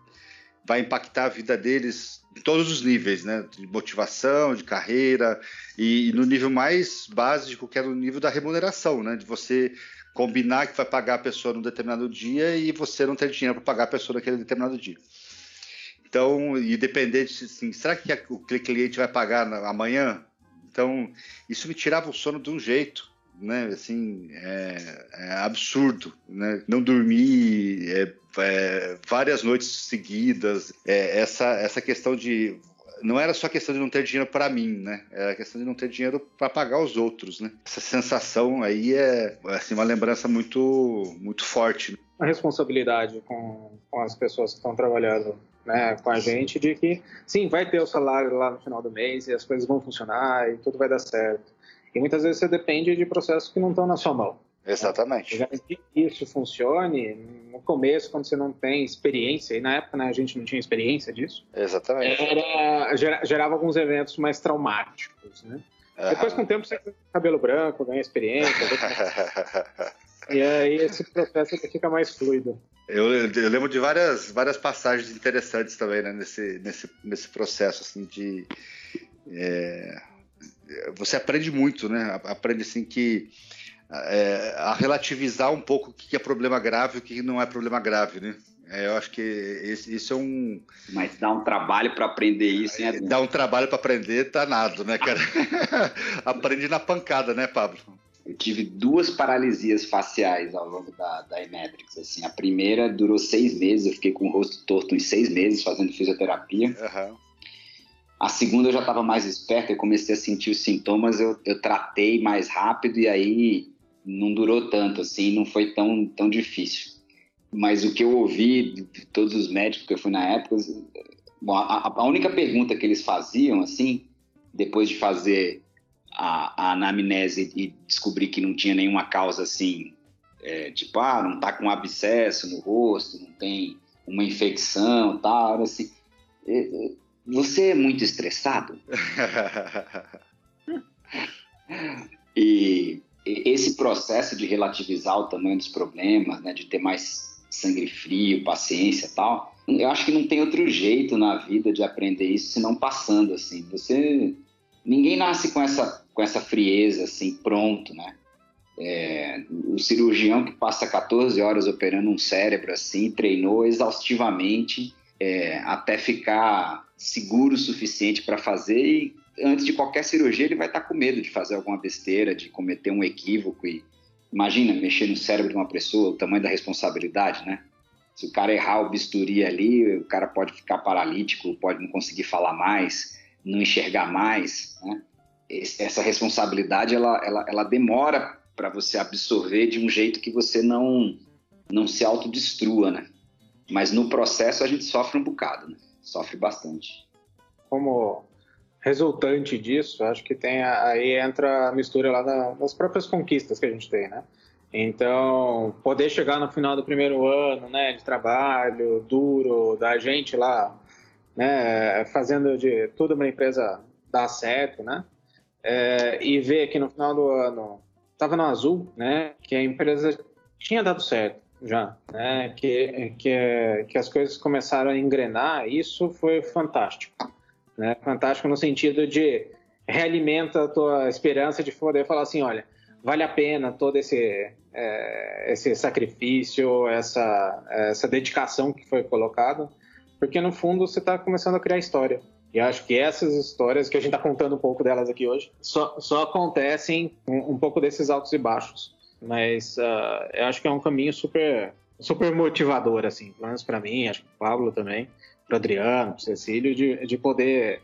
vai impactar a vida deles em todos os níveis, né? De motivação, de carreira e, e no nível mais básico, que é no nível da remuneração, né? De você combinar que vai pagar a pessoa num determinado dia e você não ter dinheiro para pagar a pessoa naquele determinado dia. Então, independente, assim, será que o cliente vai pagar amanhã? Então, isso me tirava o sono de um jeito né? Assim, é, é absurdo, né? Não dormir é, é, várias noites seguidas, é, essa essa questão de não era só questão de não ter dinheiro para mim, né? Era questão de não ter dinheiro para pagar os outros, né? Essa sensação aí é assim uma lembrança muito muito forte.
A responsabilidade com, com as pessoas que estão trabalhando né, com a gente de que sim, vai ter o salário lá no final do mês e as coisas vão funcionar e tudo vai dar certo. E muitas vezes você depende de processos que não estão na sua mão.
Exatamente.
Né? que isso funcione no começo, quando você não tem experiência, e na época né, a gente não tinha experiência disso.
Exatamente.
Era, gerava alguns eventos mais traumáticos, né? Uhum. Depois, com o tempo, você ganha cabelo branco, ganha experiência. e aí esse processo fica mais fluido.
Eu, eu, lembro de várias, várias passagens interessantes também né, nesse, nesse, nesse processo assim, de. É você aprende muito, né? Aprende assim que é, a relativizar um pouco o que é problema grave e o que não é problema grave, né? É, eu acho que esse, isso é um.
Mas dá um trabalho para aprender isso, né?
Dá um trabalho para aprender, tá nada, né, cara? Aprende na pancada, né, Pablo?
Eu tive duas paralisias faciais ao longo da, da Imetrics. Assim, a primeira durou seis meses, eu fiquei com o rosto torto em seis meses fazendo fisioterapia. Uhum. A segunda eu já estava mais esperto, eu comecei a sentir os sintomas, eu, eu tratei mais rápido e aí não durou tanto, assim, não foi tão, tão difícil. Mas o que eu ouvi de todos os médicos que eu fui na época, bom, a, a única pergunta que eles faziam, assim, depois de fazer a, a anamnese e descobrir que não tinha nenhuma causa assim, é, tipo, ah, não tá com um abscesso no rosto, não tem uma infecção, tal, assim. É, é, você é muito estressado? e esse processo de relativizar o tamanho dos problemas, né, de ter mais sangue frio, paciência tal, eu acho que não tem outro jeito na vida de aprender isso senão passando assim. Você ninguém nasce com essa com essa frieza assim pronto, né? É, o cirurgião que passa 14 horas operando um cérebro assim treinou exaustivamente é, até ficar seguro o suficiente para fazer e antes de qualquer cirurgia ele vai estar tá com medo de fazer alguma besteira, de cometer um equívoco e imagina mexer no cérebro de uma pessoa, o tamanho da responsabilidade, né? Se o cara errar o bisturi ali, o cara pode ficar paralítico, pode não conseguir falar mais, não enxergar mais, né? Essa responsabilidade ela, ela, ela demora para você absorver de um jeito que você não não se autodestrua, né? Mas no processo a gente sofre um bocado, né? Sofre bastante.
Como resultante disso, acho que tem aí entra a mistura lá das próprias conquistas que a gente tem, né? Então, poder chegar no final do primeiro ano, né, de trabalho duro da gente lá, né, fazendo de tudo uma empresa dar certo, né? É, e ver que no final do ano estava no azul, né, que a empresa tinha dado certo já, né, que, que, que as coisas começaram a engrenar, isso foi fantástico. Né? Fantástico no sentido de realimenta a tua esperança de poder falar assim, olha, vale a pena todo esse, é, esse sacrifício, essa, essa dedicação que foi colocada, porque no fundo você está começando a criar história. E acho que essas histórias, que a gente está contando um pouco delas aqui hoje, só, só acontecem um, um pouco desses altos e baixos. Mas uh, eu acho que é um caminho super, super motivador, assim, pelo menos para mim, acho que o Pablo também para Adriano, para Cecílio, de, de poder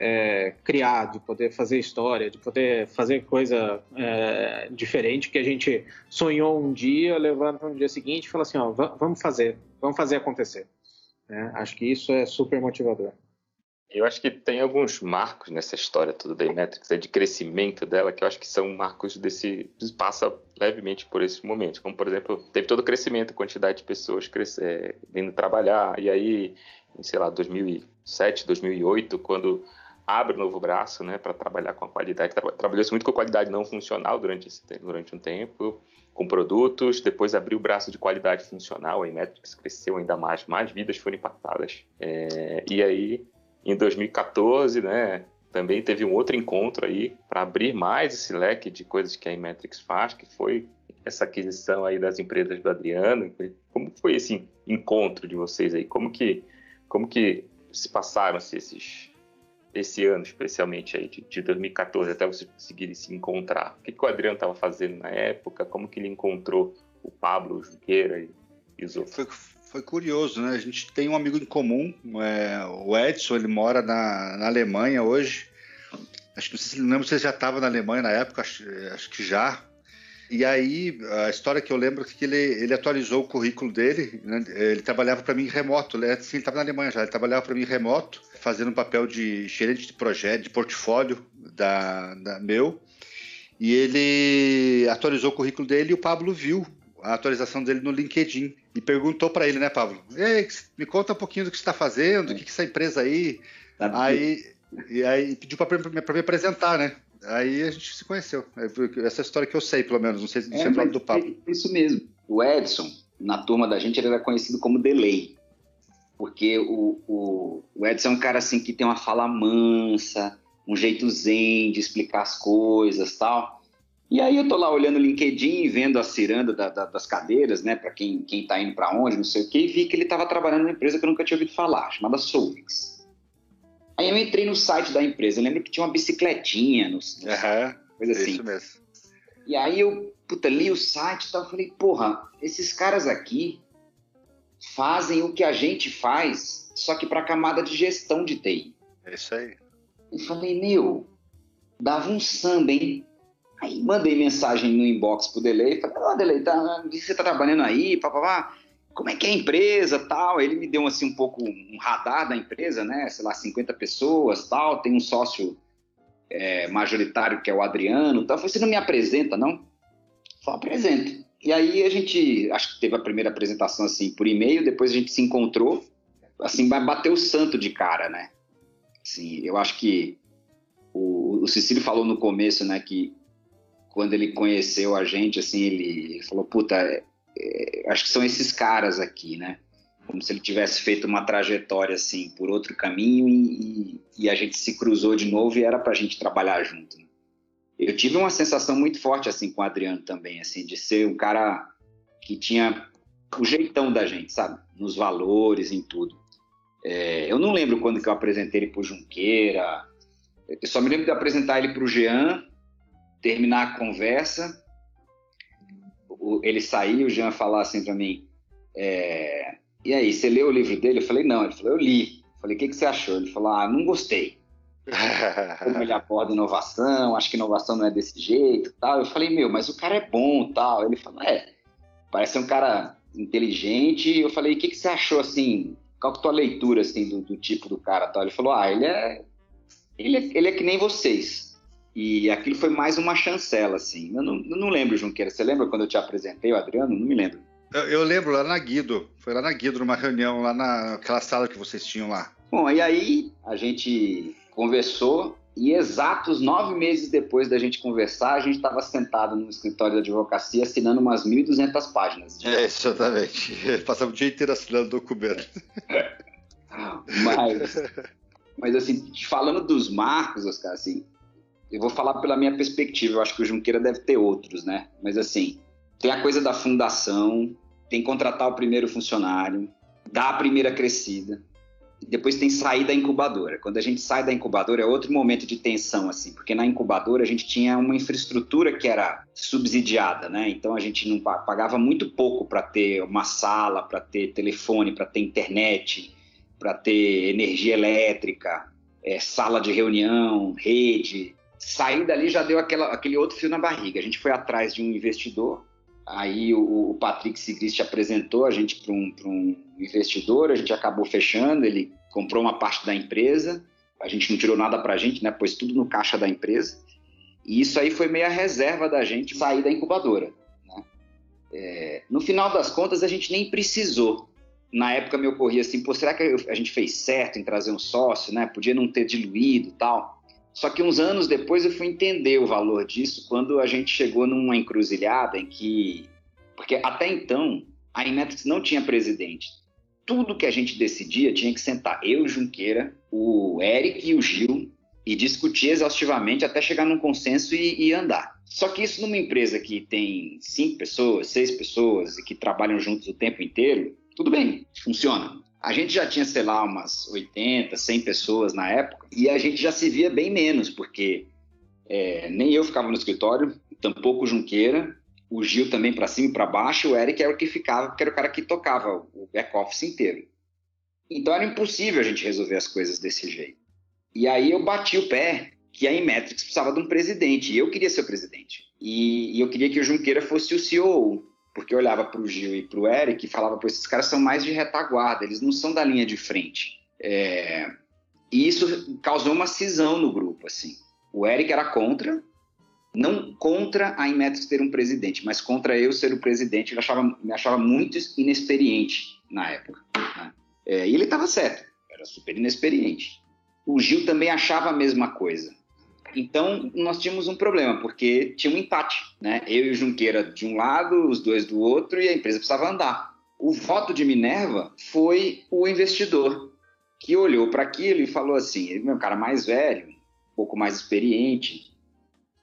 é, criar, de poder fazer história, de poder fazer coisa é, diferente que a gente sonhou um dia, levanta no dia seguinte e fala assim, ó, vamos fazer, vamos fazer acontecer. Né? Acho que isso é super motivador.
Eu acho que tem alguns marcos nessa história toda da Imetrics, de crescimento dela, que eu acho que são marcos desse. passa levemente por esse momento. Como, por exemplo, teve todo o crescimento, quantidade de pessoas é, vindo trabalhar, e aí em, sei lá, 2007, 2008, quando abre o novo braço, né, para trabalhar com a qualidade. Trabalhou-se muito com a qualidade não funcional durante, esse, durante um tempo, com produtos, depois abriu o braço de qualidade funcional, a Metrics cresceu ainda mais, mais vidas foram impactadas. É, e aí, em 2014, né, também teve um outro encontro aí para abrir mais esse leque de coisas que a Imetrics faz, que foi essa aquisição aí das empresas do Adriano. Como foi esse encontro de vocês aí? Como que como que se passaram-se esses esse ano, especialmente aí de, de 2014, até vocês conseguirem se encontrar? O que, que o Adriano estava fazendo na época? Como que ele encontrou o Pablo, o Junqueira e, e os outros?
Foi, foi curioso, né? A gente tem um amigo em comum, é, o Edson, ele mora na, na Alemanha hoje. Acho que não lembro se ele já estava na Alemanha na época, acho, acho que já. E aí, a história que eu lembro é que ele, ele atualizou o currículo dele, né? ele trabalhava para mim remoto, ele estava na Alemanha já, ele trabalhava para mim remoto, fazendo um papel de gerente de projeto, de portfólio da, da meu, e ele atualizou o currículo dele e o Pablo viu a atualização dele no LinkedIn e perguntou para ele, né, Pablo? Ei, me conta um pouquinho do que você está fazendo, o que, que essa empresa aí. Tá aí, e aí pediu para me apresentar, né? Aí a gente se conheceu. Essa história que eu sei, pelo menos. Não sei se é, é do papo.
É isso mesmo. O Edson, na turma da gente, ele era conhecido como Delay. Porque o, o, o Edson é um cara assim que tem uma fala mansa, um jeito zen de explicar as coisas tal. E aí eu tô lá olhando o LinkedIn, vendo a ciranda da, da, das cadeiras, né, para quem, quem tá indo para onde, não sei o quê, e vi que ele estava trabalhando numa empresa que eu nunca tinha ouvido falar, chamada Solvix. Aí eu entrei no site da empresa, eu lembro que tinha uma bicicletinha, no,
uhum, coisa assim. Isso mesmo.
E aí eu, puta, li o site e tal, falei, porra, esses caras aqui fazem o que a gente faz, só que para a camada de gestão de TI.
É isso aí.
Eu falei, meu, dava um samba, hein? Aí mandei mensagem no inbox pro Delay, falei, ó, oh, Delay, tá, você tá trabalhando aí, papapá, como é que é a empresa, tal? Ele me deu, assim, um pouco um radar da empresa, né? Sei lá, 50 pessoas, tal, tem um sócio é, majoritário que é o Adriano, tal. Falei, você não me apresenta, não? Falei, apresento. E aí a gente, acho que teve a primeira apresentação, assim, por e-mail, depois a gente se encontrou, assim, bateu o santo de cara, né? Assim, eu acho que o, o Cecílio falou no começo, né, que quando ele conheceu a gente, assim, ele, falou, puta, é, é, acho que são esses caras aqui, né? Como se ele tivesse feito uma trajetória, assim, por outro caminho e, e a gente se cruzou de novo e era pra gente trabalhar junto. Né? Eu tive uma sensação muito forte, assim, com o Adriano também, assim, de ser um cara que tinha o jeitão da gente, sabe? Nos valores, em tudo. É, eu não lembro quando que eu apresentei ele pro Junqueira, eu só me lembro de apresentar ele pro Jean, terminar a conversa, ele sair, o Jean falar assim para mim, é, e aí, você leu o livro dele? Eu falei, não. Ele falou, eu li. Eu falei, o que, que você achou? Ele falou, ah, não gostei. Como ele aborda inovação, acho que inovação não é desse jeito tal. Eu falei, meu, mas o cara é bom tal. Ele falou, é, parece um cara inteligente. Eu falei, o que, que você achou, assim, qual que é a tua leitura, assim, do, do tipo do cara tal? Ele falou, ah, ele é, ele é, ele é que nem vocês. E aquilo foi mais uma chancela, assim. Eu não, eu não lembro, Junqueira. Você lembra quando eu te apresentei, o Adriano? Não me lembro.
Eu, eu, lembro lá na Guido. Foi lá na Guido, numa reunião, lá naquela sala que vocês tinham lá.
Bom, e aí a gente conversou e exatos nove meses depois da gente conversar, a gente estava sentado no escritório de advocacia assinando umas 1.200 páginas.
É, exatamente. Passamos o dia inteiro assinando documento.
mas, mas, assim, falando dos marcos, Oscar, assim, eu vou falar pela minha perspectiva, eu acho que o Junqueira deve ter outros, né? Mas assim, tem a coisa da fundação, tem contratar o primeiro funcionário, dar a primeira crescida, depois tem sair da incubadora. Quando a gente sai da incubadora é outro momento de tensão, assim, porque na incubadora a gente tinha uma infraestrutura que era subsidiada, né? Então a gente não pagava muito pouco para ter uma sala, para ter telefone, para ter internet, para ter energia elétrica, é, sala de reunião, rede sair dali já deu aquela, aquele outro fio na barriga. A gente foi atrás de um investidor, aí o, o Patrick Sigrist apresentou a gente para um, um investidor, a gente acabou fechando, ele comprou uma parte da empresa, a gente não tirou nada para a gente, né, pôs tudo no caixa da empresa, e isso aí foi meio a reserva da gente sair da incubadora. Né? É, no final das contas, a gente nem precisou. Na época me ocorria assim, pô, será que a gente fez certo em trazer um sócio, né? Podia não ter diluído tal. Só que uns anos depois eu fui entender o valor disso quando a gente chegou numa encruzilhada em que. Porque até então a Inmetrics não tinha presidente. Tudo que a gente decidia tinha que sentar eu, Junqueira, o Eric e o Gil e discutir exaustivamente até chegar num consenso e, e andar. Só que isso numa empresa que tem cinco pessoas, seis pessoas e que trabalham juntos o tempo inteiro, tudo bem, funciona. A gente já tinha, sei lá, umas 80, 100 pessoas na época, e a gente já se via bem menos, porque é, nem eu ficava no escritório, tampouco o Junqueira, o Gil também para cima e para baixo, o Eric era o que ficava, porque era o cara que tocava o back-office inteiro. Então era impossível a gente resolver as coisas desse jeito. E aí eu bati o pé que a Inmetrics precisava de um presidente, e eu queria ser o presidente. E, e eu queria que o Junqueira fosse o CEO, porque eu olhava para o Gil e para o Eric e falava, pô, esses caras são mais de retaguarda, eles não são da linha de frente. É... E isso causou uma cisão no grupo, assim. O Eric era contra, não contra a Inmetrics ter um presidente, mas contra eu ser o presidente, ele achava, me achava muito inexperiente na época. Né? É, e ele estava certo, era super inexperiente. O Gil também achava a mesma coisa. Então, nós tínhamos um problema, porque tinha um empate, né? Eu e o Junqueira de um lado, os dois do outro, e a empresa precisava andar. O voto de Minerva foi o investidor, que olhou para aquilo e falou assim: ele é um cara mais velho, um pouco mais experiente,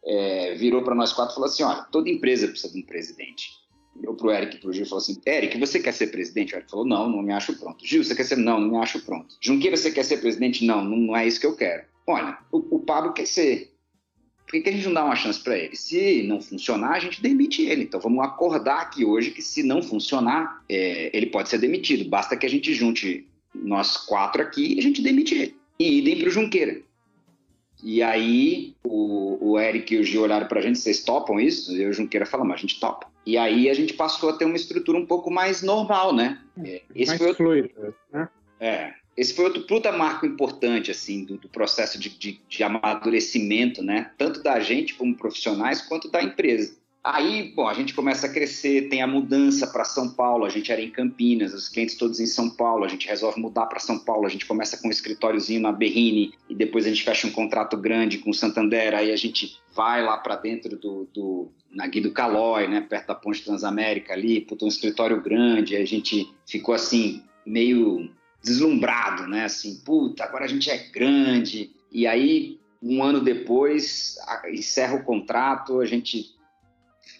é, virou para nós quatro e falou assim: olha, toda empresa precisa de um presidente. Virou para o Eric e para o Gil falou assim: Eric, você quer ser presidente? O Eric falou: não, não me acho pronto. Gil, você quer ser? Não, não me acho pronto. Junqueira, você quer ser presidente? Não, não é isso que eu quero. Olha, o, o Pablo quer ser. por que, que a gente não dá uma chance para ele? Se não funcionar, a gente demite ele. Então vamos acordar aqui hoje que se não funcionar, é, ele pode ser demitido. Basta que a gente junte nós quatro aqui e a gente demite ele. E idem para o Junqueira. E aí o, o Eric e o Gil olharam para a gente, vocês topam isso? E o Junqueira falou, mas a gente topa. E aí a gente passou a ter uma estrutura um pouco mais normal, né?
É, esse mais foi outro... fluido, né?
É, esse foi outro puta marco importante, assim, do, do processo de, de, de, amadurecimento, né? Tanto da gente como profissionais, quanto da empresa. Aí, bom, a gente começa a crescer, tem a mudança para São Paulo, a gente era em Campinas, os clientes todos em São Paulo, a gente resolve mudar para São Paulo, a gente começa com um escritóriozinho na Berrini, e depois a gente fecha um contrato grande com o Santander, aí a gente vai lá para dentro do, do na Guido Calói, né, perto da Ponte Transamérica ali, puta, um escritório grande, a gente ficou assim, meio deslumbrado, né? Assim, puta, agora a gente é grande. E aí, um ano depois, encerra o contrato, a gente,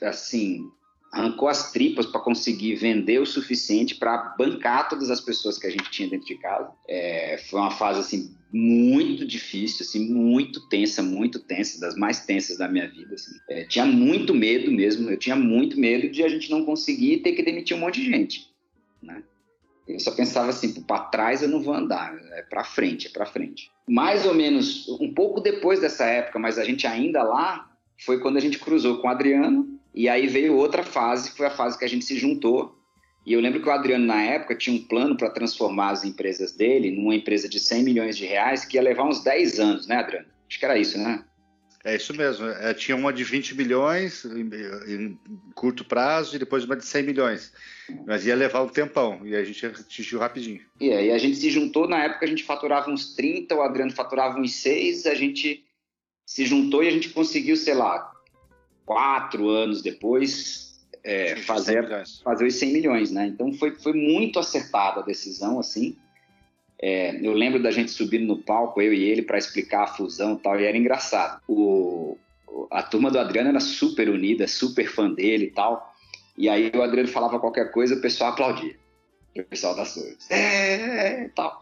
assim, arrancou as tripas para conseguir vender o suficiente para bancar todas as pessoas que a gente tinha dentro de casa. É, foi uma fase assim muito difícil, assim muito tensa, muito tensa, das mais tensas da minha vida. Assim. É, tinha muito medo mesmo. Eu tinha muito medo de a gente não conseguir ter que demitir um monte de gente, né? Eu só pensava assim, para trás eu não vou andar, é para frente, é para frente. Mais ou menos um pouco depois dessa época, mas a gente ainda lá, foi quando a gente cruzou com o Adriano, e aí veio outra fase, que foi a fase que a gente se juntou. E eu lembro que o Adriano, na época, tinha um plano para transformar as empresas dele numa empresa de 100 milhões de reais, que ia levar uns 10 anos, né, Adriano? Acho que era isso, né?
É isso mesmo. É, tinha uma de 20 milhões em, em, curto prazo e depois uma de 100 milhões. Mas ia levar um tempão e a gente atingiu rapidinho.
E aí a gente se juntou, na época a gente faturava uns 30, o Adriano faturava uns 6, a gente se juntou e a gente conseguiu, sei lá, quatro anos depois, é, fazer, fazer os 100 milhões, né? Então foi, foi muito acertada a decisão, assim. É, eu lembro da gente subindo no palco, eu e ele, para explicar a fusão e tal, e era engraçado. O, a turma do Adriano era super unida, super fã dele e tal. E aí o Adriano falava qualquer coisa, o pessoal aplaudia. O pessoal da Sores. É, é, é, tal.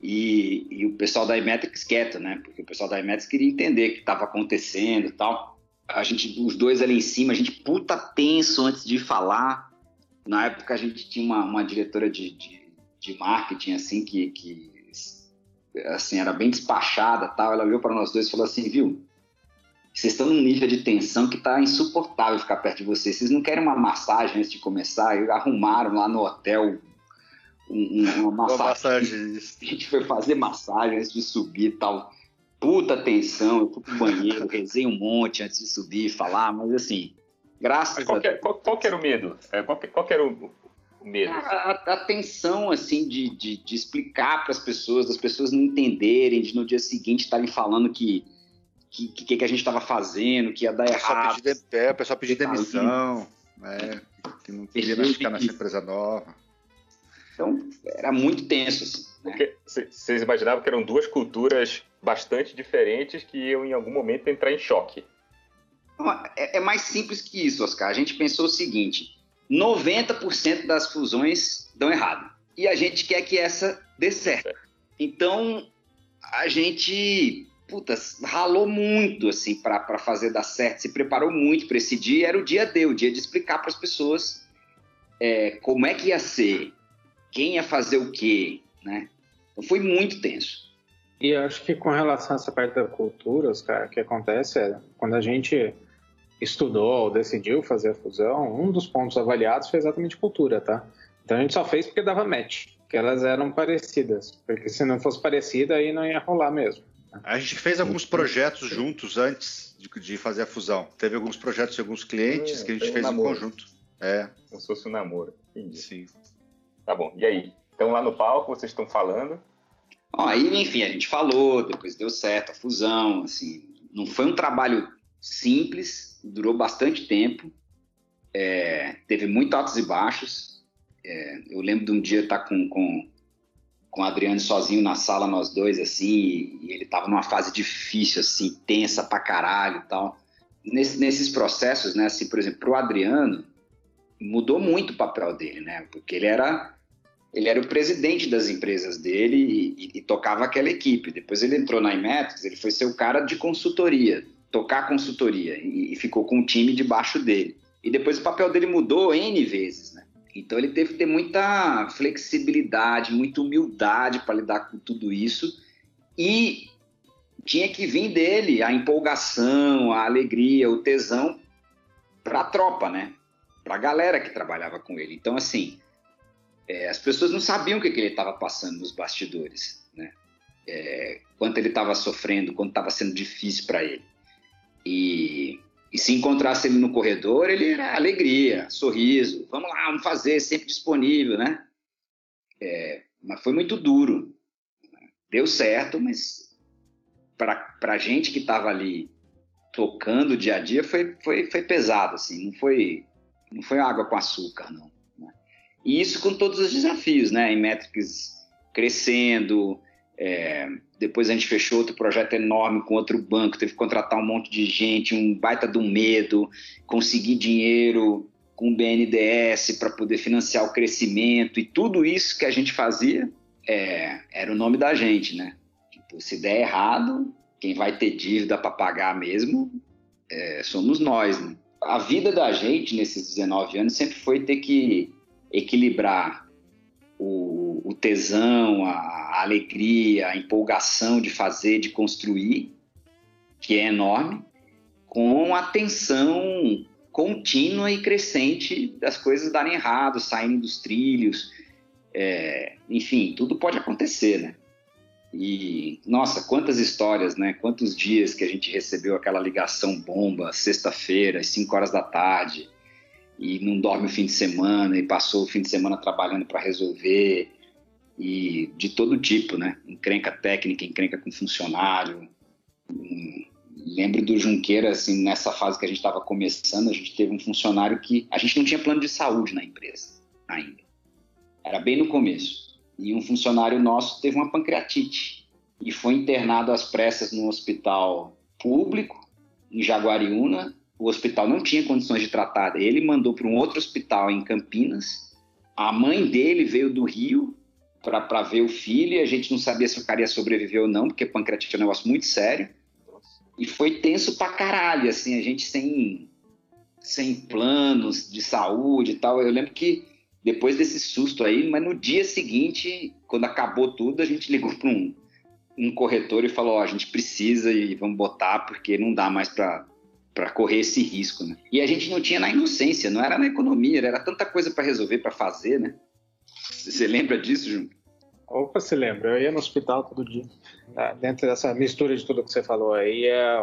E, e, o pessoal da Imetrics quieto, né? Porque o pessoal da Imetrics queria entender o que estava acontecendo e tal. A gente, os dois ali em cima, a gente puta tenso antes de falar. Na época a gente tinha uma, uma diretora de, de de marketing, assim, que, que assim, era bem despachada tal. Ela olhou para nós dois e falou assim, viu, vocês estão num nível de tensão que está insuportável ficar perto de vocês. Vocês não querem uma massagem antes de começar? E arrumaram lá no hotel um, uma massagem. Uma massagem. A gente foi fazer massagem antes de subir e tal. Puta tensão, eu fui pro banheiro, rezei um monte antes de subir e falar, mas assim, graças
qual
a
Deus. Qual, qual, era o medo? É, qual, qual era o, medo?
A, a, tensão, assim, de, de, de explicar para as pessoas, das pessoas não entenderem, de no dia seguinte estarem falando que que, que, que a gente estava fazendo, que ia dar errado.
Pedir, é, o pessoal pedir demissão, né, que não queria mais ficar nessa empresa nova.
Então, era muito tenso. Assim,
né? Vocês imaginavam que eram duas culturas bastante diferentes que iam em algum momento entrar em choque.
É, é mais simples que isso, Oscar. A gente pensou o seguinte: 90% das fusões dão errado. E a gente quer que essa dê certo. Então, a gente puta, ralou muito assim para fazer dar certo, se preparou muito para esse dia. Era o dia D, o dia de explicar para as pessoas é, como é que ia ser, quem ia fazer o quê, né? Então foi muito tenso.
E acho que com relação a essa parte da cultura, cara, o que acontece é quando a gente estudou ou decidiu fazer a fusão, um dos pontos avaliados foi exatamente cultura, tá? Então a gente só fez porque dava match, que elas eram parecidas, porque se não fosse parecida aí não ia rolar mesmo.
A gente fez alguns projetos juntos antes de, de fazer a fusão. Teve alguns projetos de alguns clientes é, que a gente fez um em conjunto.
É. Como se fosse um namoro. Entendi. Sim. Tá bom. E aí? Então lá no palco vocês estão falando?
aí, enfim, a gente falou, depois deu certo a fusão, assim, não foi um trabalho simples, durou bastante tempo, é, teve muito altos e baixos. É, eu lembro de um dia estar com, com, com o Adriano sozinho na sala, nós dois, assim, e ele estava numa fase difícil, assim, tensa pra caralho e tal. Nesse, nesses processos, né, assim, por exemplo, pro Adriano, mudou muito o papel dele, né, porque ele era ele era o presidente das empresas dele e, e, e, tocava aquela equipe. Depois ele entrou na Imetrics, ele foi ser o cara de consultoria tocar consultoria e, e ficou com um time debaixo dele. E depois o papel dele mudou N vezes, né? Então ele teve que ter muita flexibilidade, muita humildade para lidar com tudo isso e tinha que vir dele a empolgação, a alegria, o tesão para a tropa, né? Para a galera que trabalhava com ele. Então assim, é, as pessoas não sabiam o que, que ele estava passando nos bastidores, né? É, quanto ele estava sofrendo, quanto estava sendo difícil para ele. E, e, se encontrasse ele no corredor, ele era alegria, sorriso, vamos lá, vamos fazer, sempre disponível, né? É, mas foi muito duro. Deu certo, mas para a gente que estava ali tocando o dia a dia foi, foi, foi pesado, assim, não foi, não foi água com açúcar, não. Né? E isso com todos os desafios, né? Em métricas crescendo, é, depois a gente fechou outro projeto enorme com outro banco, teve que contratar um monte de gente, um baita do medo, conseguir dinheiro com o BNDES para poder financiar o crescimento e tudo isso que a gente fazia é, era o nome da gente, né? Tipo, se der errado, quem vai ter dívida para pagar mesmo é, somos nós, né? A vida da gente nesses 19 anos sempre foi ter que equilibrar o, o tesão, a, alegria, a empolgação de fazer, de construir, que é enorme, com a tensão contínua e crescente das coisas darem errado, saindo dos trilhos, é, enfim, tudo pode acontecer, né? E, nossa, quantas histórias, né? Quantos dias que a gente recebeu aquela ligação bomba, sexta-feira, às 5 horas da tarde, e não dorme o fim de semana e passou o fim de semana trabalhando para resolver e de todo tipo, né? Encrenca técnica, encrenca com funcionário. Hum, lembro do Junqueira, assim, nessa fase que a gente estava começando, a gente teve um funcionário que a gente não tinha plano de saúde na empresa ainda. Era bem no começo. E um funcionário nosso teve uma pancreatite e foi internado às pressas no hospital público em Jaguariúna o hospital não tinha condições de tratar. Ele mandou para um outro hospital em Campinas. A mãe dele veio do Rio para ver o filho e a gente não sabia se o cara ia sobreviver ou não, porque pancreatite é um negócio muito sério. E foi tenso pra caralho, assim, a gente sem, sem planos de saúde e tal. Eu lembro que depois desse susto aí, mas no dia seguinte, quando acabou tudo, a gente ligou para um, um corretor e falou: Ó, oh, a gente precisa e vamos botar porque não dá mais para para correr esse risco, né? E a gente não tinha na inocência, não era na economia, era tanta coisa para resolver, para fazer, né? Você lembra disso, Júnior?
Opa, se lembra. Eu ia no hospital todo dia. Tá, dentro dessa mistura de tudo que você falou aí, é,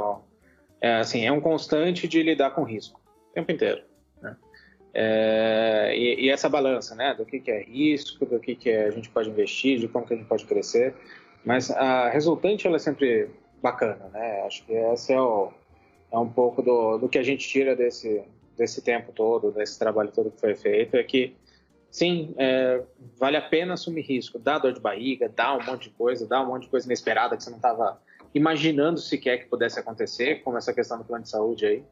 é assim, é um constante de lidar com risco, o tempo inteiro. Né? É, e, e, essa balança, né, do que, que é risco, do que, que é, a gente pode investir, de como que a gente pode crescer. Mas a resultante, ela é sempre bacana, né? Acho que esse é é um pouco do, do que a gente tira desse, desse tempo todo, desse trabalho todo que foi feito, é que, sim, é, vale a pena assumir risco, dá dor de barriga, dá um monte de coisa, dá um monte de coisa inesperada que você não estava imaginando sequer que pudesse acontecer, como essa questão do plano de saúde aí,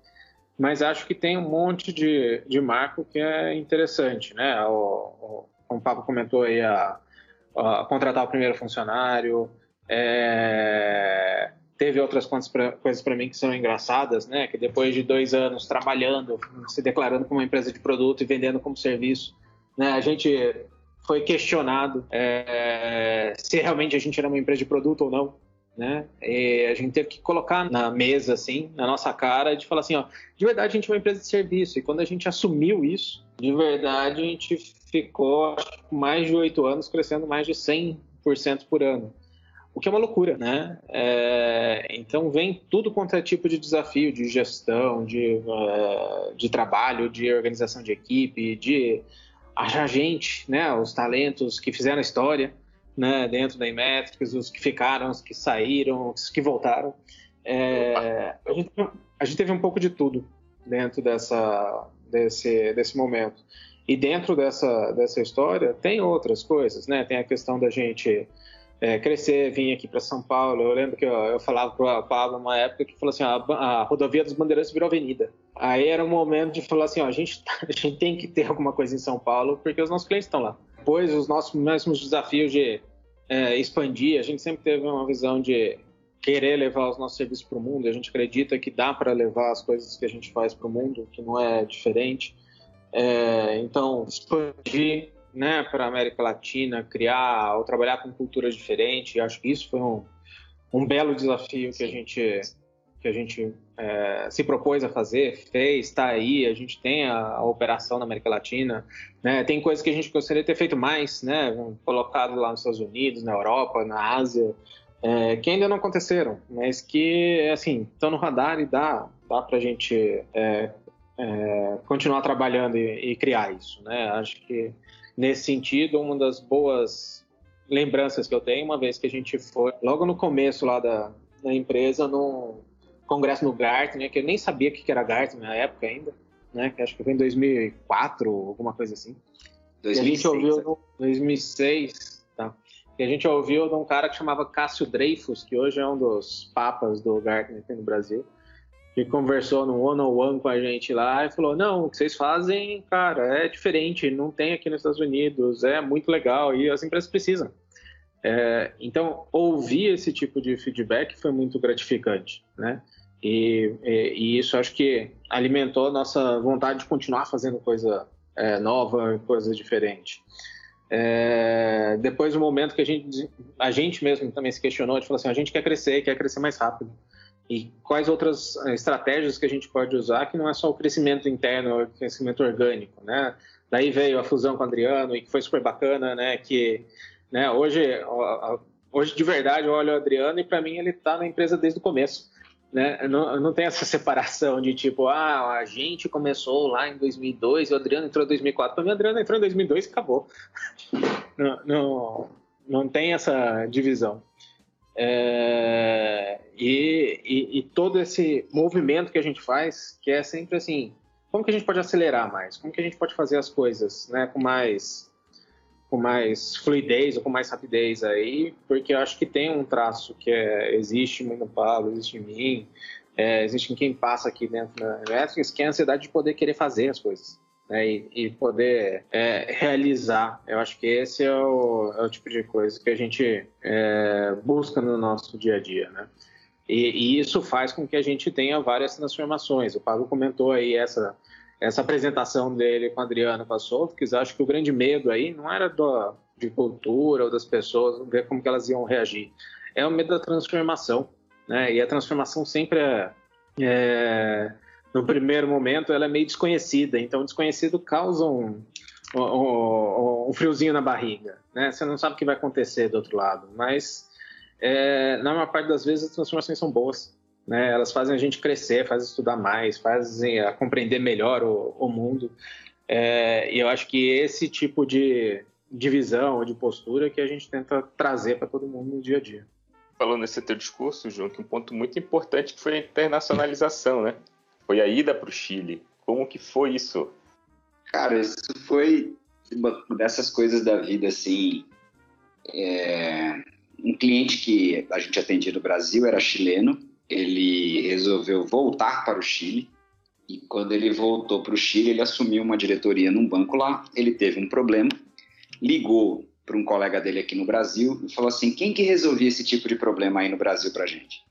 mas acho que tem um monte de, de marco que é interessante, né? O, o, como o Pablo comentou aí, a, a contratar o primeiro funcionário, é, teve outras coisas para mim que são engraçadas, né? Que depois de dois anos trabalhando, se declarando como uma empresa de produto e vendendo como serviço, né? A gente foi questionado é, se realmente a gente era uma empresa de produto ou não, né? E a gente teve que colocar na mesa, assim, na nossa cara, de falar assim, ó, de verdade a gente é uma empresa de serviço. E quando a gente assumiu isso, de verdade a gente ficou mais de oito anos crescendo mais de 100% por ano o que é uma loucura, né? É, então vem tudo quanto é tipo de desafio de gestão, de, uh, de trabalho, de organização de equipe, de achar gente, né? Os talentos que fizeram a história, né? Dentro da Imetrics, os que ficaram, os que saíram, os que voltaram. É, a, gente, a gente teve um pouco de tudo dentro dessa, desse, desse momento. E dentro dessa, dessa história tem outras coisas, né? Tem a questão da gente é, crescer, vir aqui para São Paulo. Eu lembro que eu, eu falava para o Pablo uma época que falou assim: ó, a, rodovia dos Bandeirantes virou avenida. Aí era um momento de falar assim: ó, a, gente, a gente tem que ter alguma coisa em São Paulo porque os nossos clientes estão lá. Depois, os nossos mesmos desafios de é, expandir, a gente sempre teve uma visão de querer levar os nossos serviços para o mundo. A gente acredita que dá para levar as coisas que a gente faz para o mundo, que não é diferente. É, então, expandir né, para a América Latina, criar ou trabalhar com culturas diferentes. Acho que isso foi um, um belo desafio que a gente que a gente é, se propôs a fazer, fez, está aí. A gente tem a, a, operação na América Latina, né? Tem coisas que a gente gostaria de ter feito mais, né? Colocado lá nos Estados Unidos, na Europa, na Ásia, é, que ainda não aconteceram, mas que assim estão no radar e dá, dá para a gente é, é, continuar trabalhando e, e, criar isso, né? Acho que nesse sentido uma das boas lembranças que eu tenho, uma vez que a gente foi logo no começo lá da, da empresa, num congresso no Gartner, que eu nem sabia o que era Gartner na época ainda, né? Que acho que foi em 2004, alguma coisa assim. 2006, e a gente ouviu no 2006, tá? E a gente ouviu de um cara que chamava Cássio Dreyfus, que hoje é um dos papas do Gartner aqui no Brasil, que conversou no one-on-one com a gente lá e falou: Não, o que vocês fazem, cara, é diferente, não tem aqui nos Estados Unidos, é muito legal e as empresas precisam. É, então, ouvir esse tipo de feedback foi muito gratificante, né? E, e, e, isso acho que alimentou a nossa vontade de continuar fazendo coisa é, nova, coisa diferente. É, depois do momento que a gente, a gente mesmo também se questionou, a gente falou assim, a gente quer crescer, quer crescer mais rápido e quais outras eh, estratégias que a gente pode usar que não é só o crescimento interno, o crescimento orgânico, né? Daí veio a fusão com o Adriano e que foi super bacana, né? Que né, hoje, hoje de verdade eu olho o Adriano e para mim ele está na empresa desde o começo. Né? Não, não tem essa separação de tipo, ah, a gente começou lá em 2002 e o Adriano entrou em 2004. Para mim, o Adriano entrou em 2002 e acabou. Não, não, não tem essa divisão. É, e, e, e, todo esse movimento que a gente faz, que é sempre assim, como que a gente pode acelerar mais? Como que a gente pode fazer as coisas né, com mais com mais fluidez ou com mais rapidez aí? Porque eu acho que tem um traço que é, existe no Pablo, existe em mim, é, existe em quem passa aqui dentro da Electrics, que é a ansiedade de poder querer fazer as coisas né, e, e, poder é, realizar. Eu acho que esse é o, é o, tipo de coisa que a gente é, busca no nosso dia a dia, né? E, e, isso faz com que a gente tenha várias transformações. O Pablo comentou aí essa essa apresentação dele com a Adriana com a Sofkis, acho que o grande medo aí não era do, de cultura ou das pessoas, ver como que elas iam reagir. É o medo da transformação, né? E a transformação sempre é, é no primeiro momento, ela é meio desconhecida. Então, desconhecido causa um, um, um, friozinho na barriga. Né? Você não sabe o que vai acontecer do outro lado. Mas, é, na maior parte das vezes, as transformações são boas. Né? Elas fazem a gente crescer, fazem estudar mais, fazem a compreender melhor o, o mundo. É, e eu acho que esse tipo de, de visão ou de postura que a gente tenta trazer para todo mundo no dia a dia.
Falando nesse teu discurso, João, que um ponto muito importante foi a internacionalização, né? Foi a ida para o Chile. Como que foi isso?
Cara, isso foi uma dessas coisas da vida, assim. É... Um cliente que a gente atendia no Brasil era chileno. Ele resolveu voltar para o Chile. E quando ele voltou para o Chile, ele assumiu uma diretoria num banco lá. Ele teve um problema, ligou para um colega dele aqui no Brasil e falou assim: quem que resolvia esse tipo de problema aí no Brasil para gente?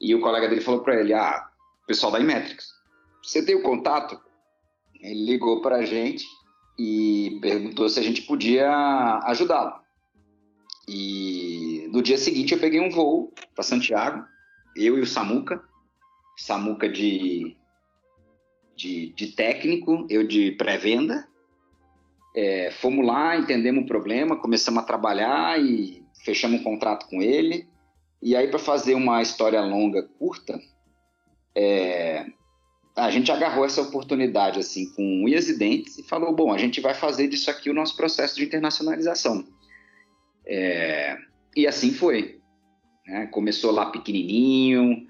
E o colega dele falou para ele: ah, pessoal da Imetrics. Você tem o contato? Ele ligou para a gente e perguntou se a gente podia ajudá-lo. E no dia seguinte eu peguei um voo para Santiago, eu e o Samuca, Samuca de, de, de técnico, eu de pré-venda. É, fomos lá, entendemos o problema, começamos a trabalhar e fechamos um contrato com ele. E aí, para fazer uma história longa, curta, é, a gente agarrou essa oportunidade assim com unhas e dentes e falou: bom, a gente vai fazer disso aqui o nosso processo de internacionalização. É, e assim foi. Né? Começou lá pequenininho,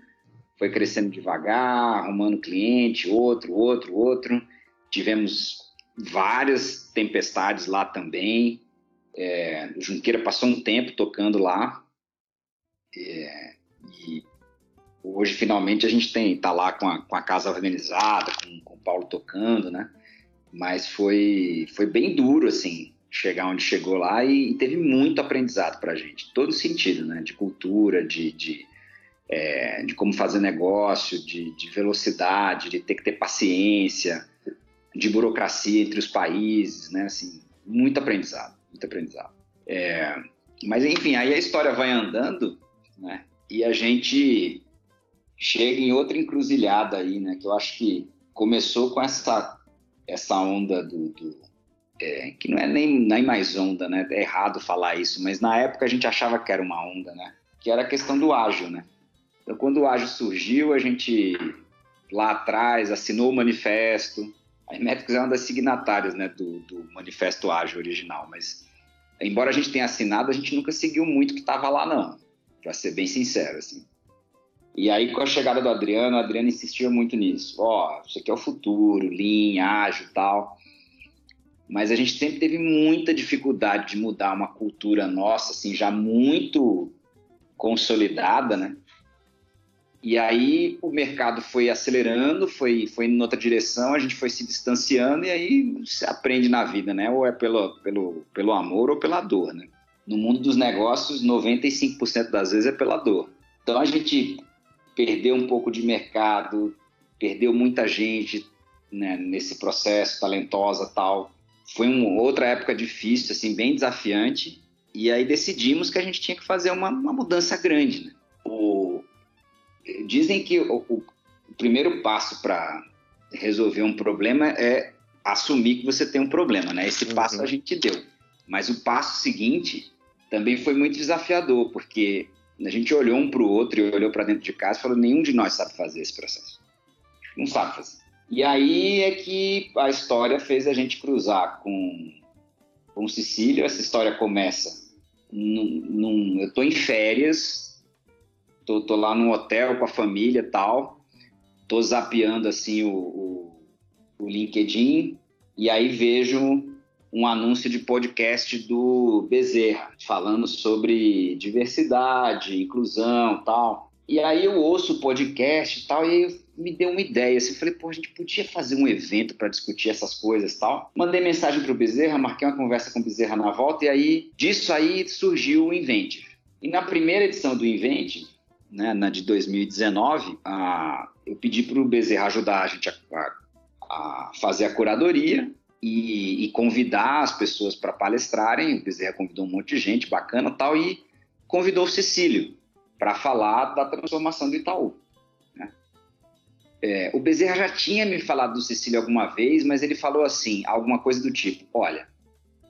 foi crescendo devagar, arrumando cliente, outro, outro, outro. Tivemos várias tempestades lá também. É, o Junqueira passou um tempo tocando lá. É, e hoje finalmente a gente tem tá lá com a, com a casa organizada, com, com o Paulo tocando, né? Mas foi foi bem duro assim chegar onde chegou lá e, e teve muito aprendizado para a gente, todo sentido, né? De cultura, de, de, é, de como fazer negócio, de, de, velocidade, de ter que ter paciência, de burocracia entre os países, né? Assim, muito aprendizado, muito aprendizado. É, mas enfim, aí a história vai andando, né? E a gente chega em outra encruzilhada aí, né? Que eu acho que começou com essa essa onda do, do é, que não é nem, nem mais onda, né? É errado falar isso, mas na época a gente achava que era uma onda, né? Que era a questão do ágil, né? Então, quando o ágil surgiu, a gente lá atrás assinou o manifesto. A Imetrics é uma das signatárias, né, do, do manifesto ágil original, mas embora a gente tenha assinado, a gente nunca seguiu muito o que estava lá, não. Para ser bem sincero, assim. E aí, com a chegada do Adriano, o Adriano insistia muito nisso. Ó, oh, isso aqui é o futuro, Lean, ágil tal. Mas a gente sempre teve muita dificuldade de mudar uma cultura nossa, assim, já muito consolidada, né? E aí o mercado foi acelerando, foi, foi em outra direção, a gente foi se distanciando e aí você aprende na vida, né? Ou é pelo, pelo, pelo amor ou pela dor, né? No mundo dos negócios, 95% das vezes é pela dor. Então a gente perdeu um pouco de mercado, perdeu muita gente né, nesse processo, talentosa tal. Foi uma outra época difícil, assim, bem desafiante. E aí decidimos que a gente tinha que fazer uma, uma mudança grande. Né? O, dizem que o, o primeiro passo para resolver um problema é assumir que você tem um problema, né? Esse passo uhum. a gente deu. Mas o passo seguinte também foi muito desafiador, porque a gente olhou um para o outro e olhou para dentro de casa e falou: nenhum de nós sabe fazer esse processo. Não sabe fazer. E aí é que a história fez a gente cruzar com, com o Sicílio. Essa história começa. Num, num, eu estou em férias, tô, tô, lá num hotel com a família e tal, tô zapeando assim o, o, o LinkedIn e aí vejo um anúncio de podcast do Bezerra, falando sobre diversidade, inclusão tal. E aí eu ouço o podcast e tal, e me deu uma ideia. Assim, falei, pô, a gente podia fazer um evento para discutir essas coisas e tal. Mandei mensagem para o Bezerra, marquei uma conversa com o Bezerra na volta, e aí disso aí surgiu o Inventive. E na primeira edição do Inventive, né, na de 2019, a, eu pedi para o Bezerra ajudar a gente a, a, a fazer a curadoria e, e convidar as pessoas para palestrarem. O Bezerra convidou um monte de gente bacana tal, e convidou o Cecílio para falar da transformação do Itaú. É, o Bezerra já tinha me falado do Cecílio alguma vez, mas ele falou assim, alguma coisa do tipo, olha,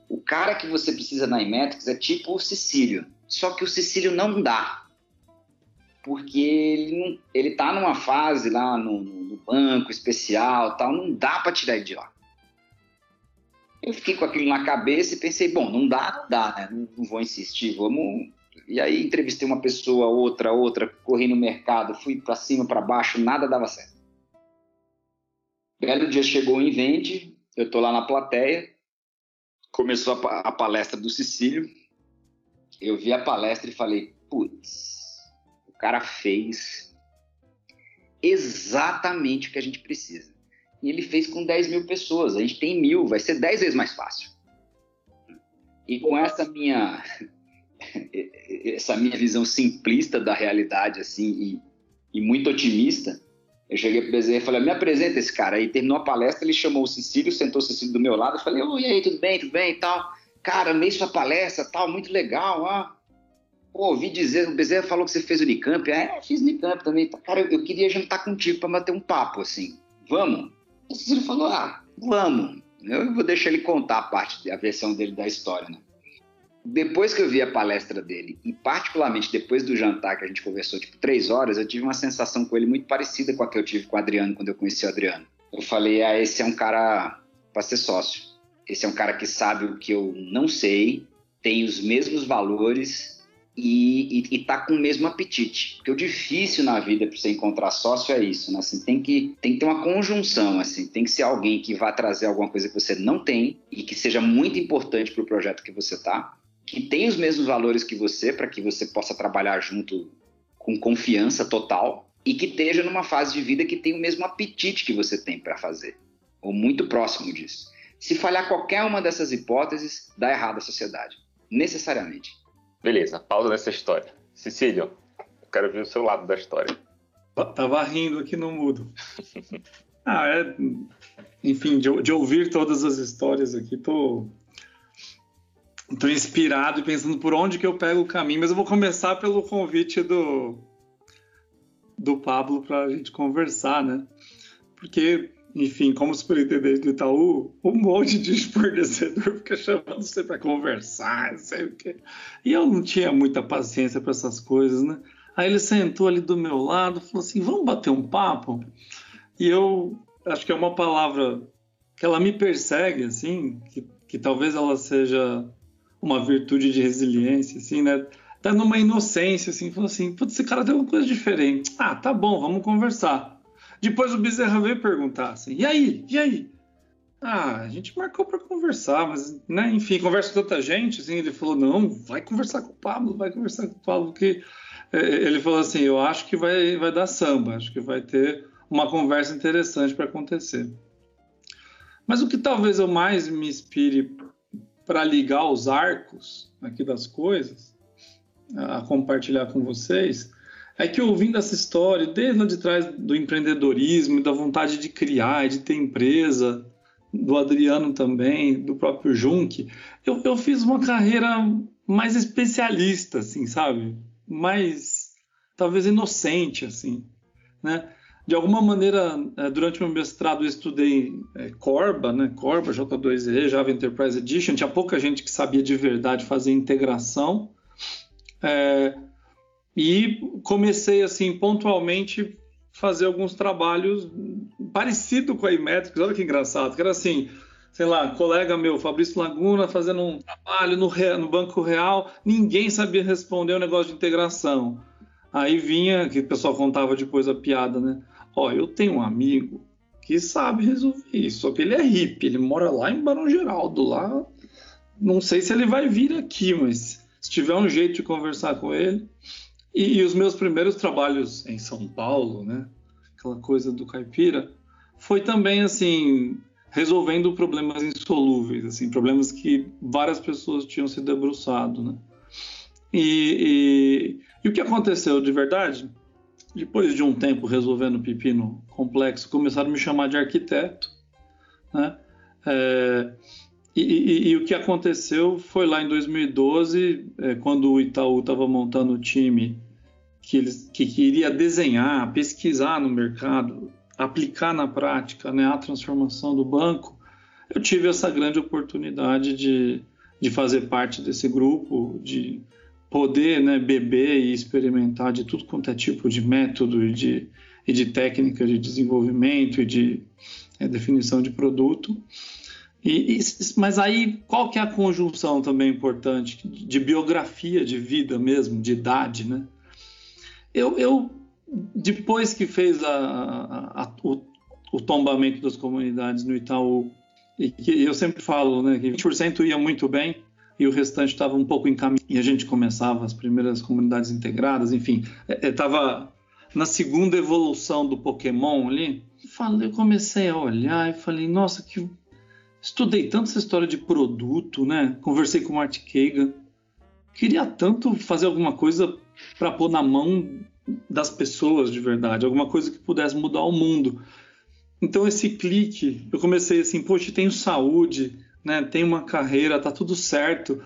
o cara que você precisa na Imetrics é tipo o Cecílio, só que o Cecílio não dá, porque ele, não, ele tá numa fase lá no, no banco especial tal, não dá para tirar ele de lá. Eu fiquei com aquilo na cabeça e pensei, bom, não dá, não dá, né? Não, não vou insistir, vamos. E aí entrevistei uma pessoa, outra, outra, corri no mercado, fui para cima, para baixo, nada dava certo. Belo dia chegou o Invente, eu tô lá na plateia, começou a, a palestra do Cecílio, eu vi a palestra e falei, putz, o cara fez exatamente o que a gente precisa e ele fez com 10 mil pessoas. A gente tem mil, vai ser 10 vezes mais fácil. E com essa minha essa minha visão simplista da realidade assim e, e muito otimista, eu cheguei pro Bezerra e falei: "Me apresenta esse cara". Aí terminou a palestra, ele chamou o Cecílio, sentou o Cecílio do meu lado, eu falei: "Oi, e aí, tudo bem? Tudo bem?" e tal. Cara, amei sua palestra, tal, muito legal, ah. Pô, ouvi dizer, o Bezerra falou que você fez Unicamp. É, fiz Unicamp também. Cara, eu, eu queria jantar contigo para bater um papo, assim. Vamos? O Cecílio falou: ah, vamos. Eu vou deixar ele contar a parte, a versão dele da história, né? Depois que eu vi a palestra dele, e particularmente depois do jantar que a gente conversou, tipo, três horas, eu tive uma sensação com ele muito parecida com a que eu tive com o Adriano quando eu conheci o Adriano. Eu falei, ah, esse é um cara para ser sócio. Esse é um cara que sabe o que eu não sei, tem os mesmos valores e, e, e tá com o mesmo apetite. Porque o difícil na vida para você encontrar sócio é isso, né? Assim, tem que, tem que ter uma conjunção, assim, tem que ser alguém que vá trazer alguma coisa que você não tem e que seja muito importante para o projeto que você tá, que tem os mesmos valores que você, para que você possa trabalhar junto com confiança total e que esteja numa fase de vida que tem o mesmo apetite que você tem para fazer, ou muito próximo disso. Se falhar qualquer uma dessas hipóteses, dá errado a sociedade, necessariamente.
Beleza, pausa nessa história. Cecílio, quero ver o seu lado da história.
Tava rindo aqui no mudo. ah, é. Enfim, de, de, ouvir todas as histórias aqui, tô. Tô inspirado e pensando por onde que eu pego o caminho, mas eu vou começar pelo convite do, do Pablo para a gente conversar, né? Porque enfim, como superintendente do Itaú, um monte de fornecedor fica chamando você para conversar, não sei o quê. E eu não tinha muita paciência para essas coisas, né? Aí ele sentou ali do meu lado, falou assim: vamos bater um papo? E eu acho que é uma palavra que ela me persegue, assim, que, que talvez ela seja uma virtude de resiliência, assim, né? Tá numa inocência, assim, falou assim: putz, esse cara tem uma coisa diferente. Ah, tá bom, vamos conversar. Depois o Bezerra veio perguntar assim: e aí? E aí? Ah, a gente marcou para conversar, mas, né, enfim, conversa com tanta gente, assim, ele falou, não, vai conversar com o Pablo, vai conversar com o Pablo, que é, ele falou assim, eu acho que vai, vai dar samba, acho que vai ter uma conversa interessante para acontecer. Mas o que talvez eu mais me inspire para ligar os arcos aqui das coisas, a compartilhar com vocês, é que ouvindo essa história, desde lá de trás do empreendedorismo, da vontade de criar, de ter empresa, do Adriano também, do próprio Junk, eu, eu fiz uma carreira mais especialista, assim, sabe? Mais, talvez, inocente, assim, né? De alguma maneira, é, durante meu mestrado eu estudei é, Corba, né? Corba, J2E, Java Enterprise Edition. Tinha pouca gente que sabia de verdade fazer integração. É, e comecei assim pontualmente fazer alguns trabalhos parecido com a Imetrics. Olha que engraçado, que era assim, sei lá, colega meu, Fabrício Laguna, fazendo um trabalho no, no Banco Real, ninguém sabia responder o negócio de integração. Aí vinha, que o pessoal contava depois a piada, né? Ó, eu tenho um amigo que sabe resolver isso, só que ele é hippie, ele mora lá em Barão Geraldo, lá. Não sei se ele vai vir aqui, mas se tiver um jeito de conversar com ele, e, e, os meus primeiros trabalhos em São Paulo, né, aquela coisa do caipira, foi também assim resolvendo problemas insolúveis, assim problemas que várias pessoas tinham se debruçado, né? E, e, e o que aconteceu de verdade? Depois de um tempo resolvendo pepino complexo, começaram a me chamar de arquiteto, né? É, e, e, e, o que aconteceu foi lá em 2012, é, quando o Itaú estava montando o time que, eles, que queria desenhar, pesquisar no mercado, aplicar na prática né, a transformação do banco, eu tive essa grande oportunidade de, de fazer parte desse grupo, de poder né, beber e experimentar de tudo quanto é tipo de método e de, e de técnica de desenvolvimento e de é, definição de produto. E, e, mas aí, qual que é a conjunção também importante de biografia de vida mesmo, de idade, né? Eu, eu depois que fez a, a, a, o, o, tombamento das comunidades no Itaú, e que eu sempre falo né, que 20% ia muito bem e o restante estava um pouco em caminho, e a gente começava as primeiras comunidades integradas, enfim, estava é, na segunda evolução do Pokémon ali. Falei, eu comecei a olhar e falei, nossa, que estudei tanto essa história de produto, né? Conversei com o Art Kagan, queria tanto fazer alguma coisa para pôr na mão das pessoas de verdade, alguma coisa que pudesse mudar o mundo. Então esse clique, eu comecei assim, poxa, tenho saúde, né? Tenho uma carreira, tá tudo certo.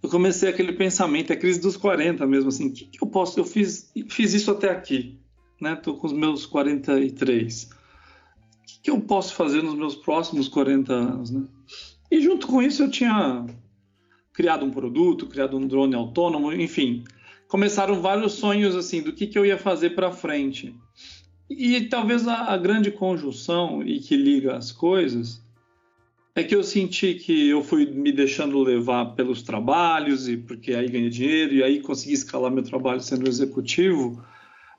Eu comecei aquele pensamento, é crise dos 40 mesmo assim, que, que eu posso, eu fiz, fiz isso até aqui, né? Tô com os meus 43. O que, que eu posso fazer nos meus próximos 40 anos, né? E junto com isso eu tinha criado um produto, criado um drone autônomo, enfim, começaram vários sonhos assim do que, que eu ia fazer para frente. E talvez a, a, grande conjunção e que liga as coisas é que eu senti que eu fui me deixando levar pelos trabalhos e porque aí ganhei dinheiro e aí consegui escalar meu trabalho sendo executivo,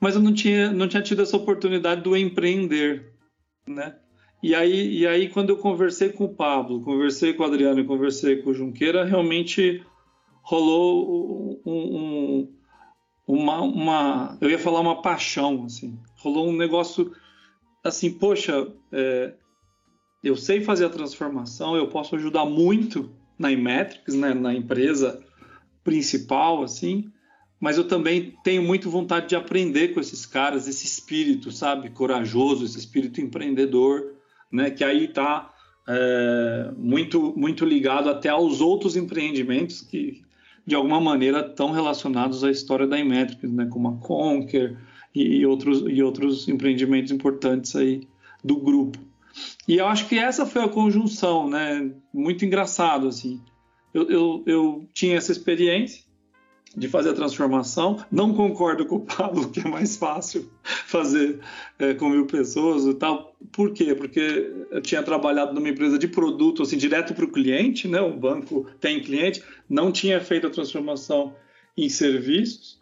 mas eu não tinha não tinha tido essa oportunidade do empreender, né? E aí, e aí quando eu conversei com o Pablo, conversei com o Adriano e conversei com o Junqueira, realmente rolou um, um, uma, uma, eu ia falar uma paixão, assim, rolou um negócio assim, poxa, é, eu sei fazer a transformação, eu posso ajudar muito na Imetrics, né, na empresa principal, assim, mas eu também tenho muito vontade de aprender com esses caras, esse espírito, sabe, corajoso, esse espírito empreendedor, né, que aí está é, muito muito ligado até aos outros empreendimentos que de alguma maneira estão relacionados à história da Imetrics, né, como a Conquer e, e outros e outros empreendimentos importantes aí do grupo. E eu acho que essa foi a conjunção, né, muito engraçado assim. eu, eu, eu tinha essa experiência de fazer a transformação. Não concordo com o Pablo que é mais fácil fazer é, com mil pessoas e tal. Por quê? Porque eu tinha trabalhado numa empresa de produto, assim, direto para o cliente, né? O banco tem cliente, não tinha feito a transformação em serviços.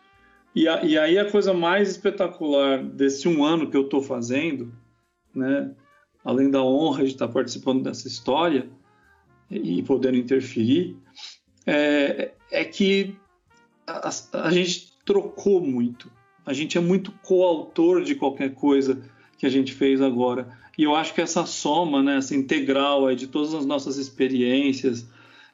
E, a, e aí a coisa mais espetacular desse um ano que eu estou fazendo, né? Além da honra de estar participando dessa história e podendo interferir, é, é que a, a, gente trocou muito. A gente é muito coautor de qualquer coisa que a gente fez agora. E eu acho que essa soma, né, essa integral aí de todas as nossas experiências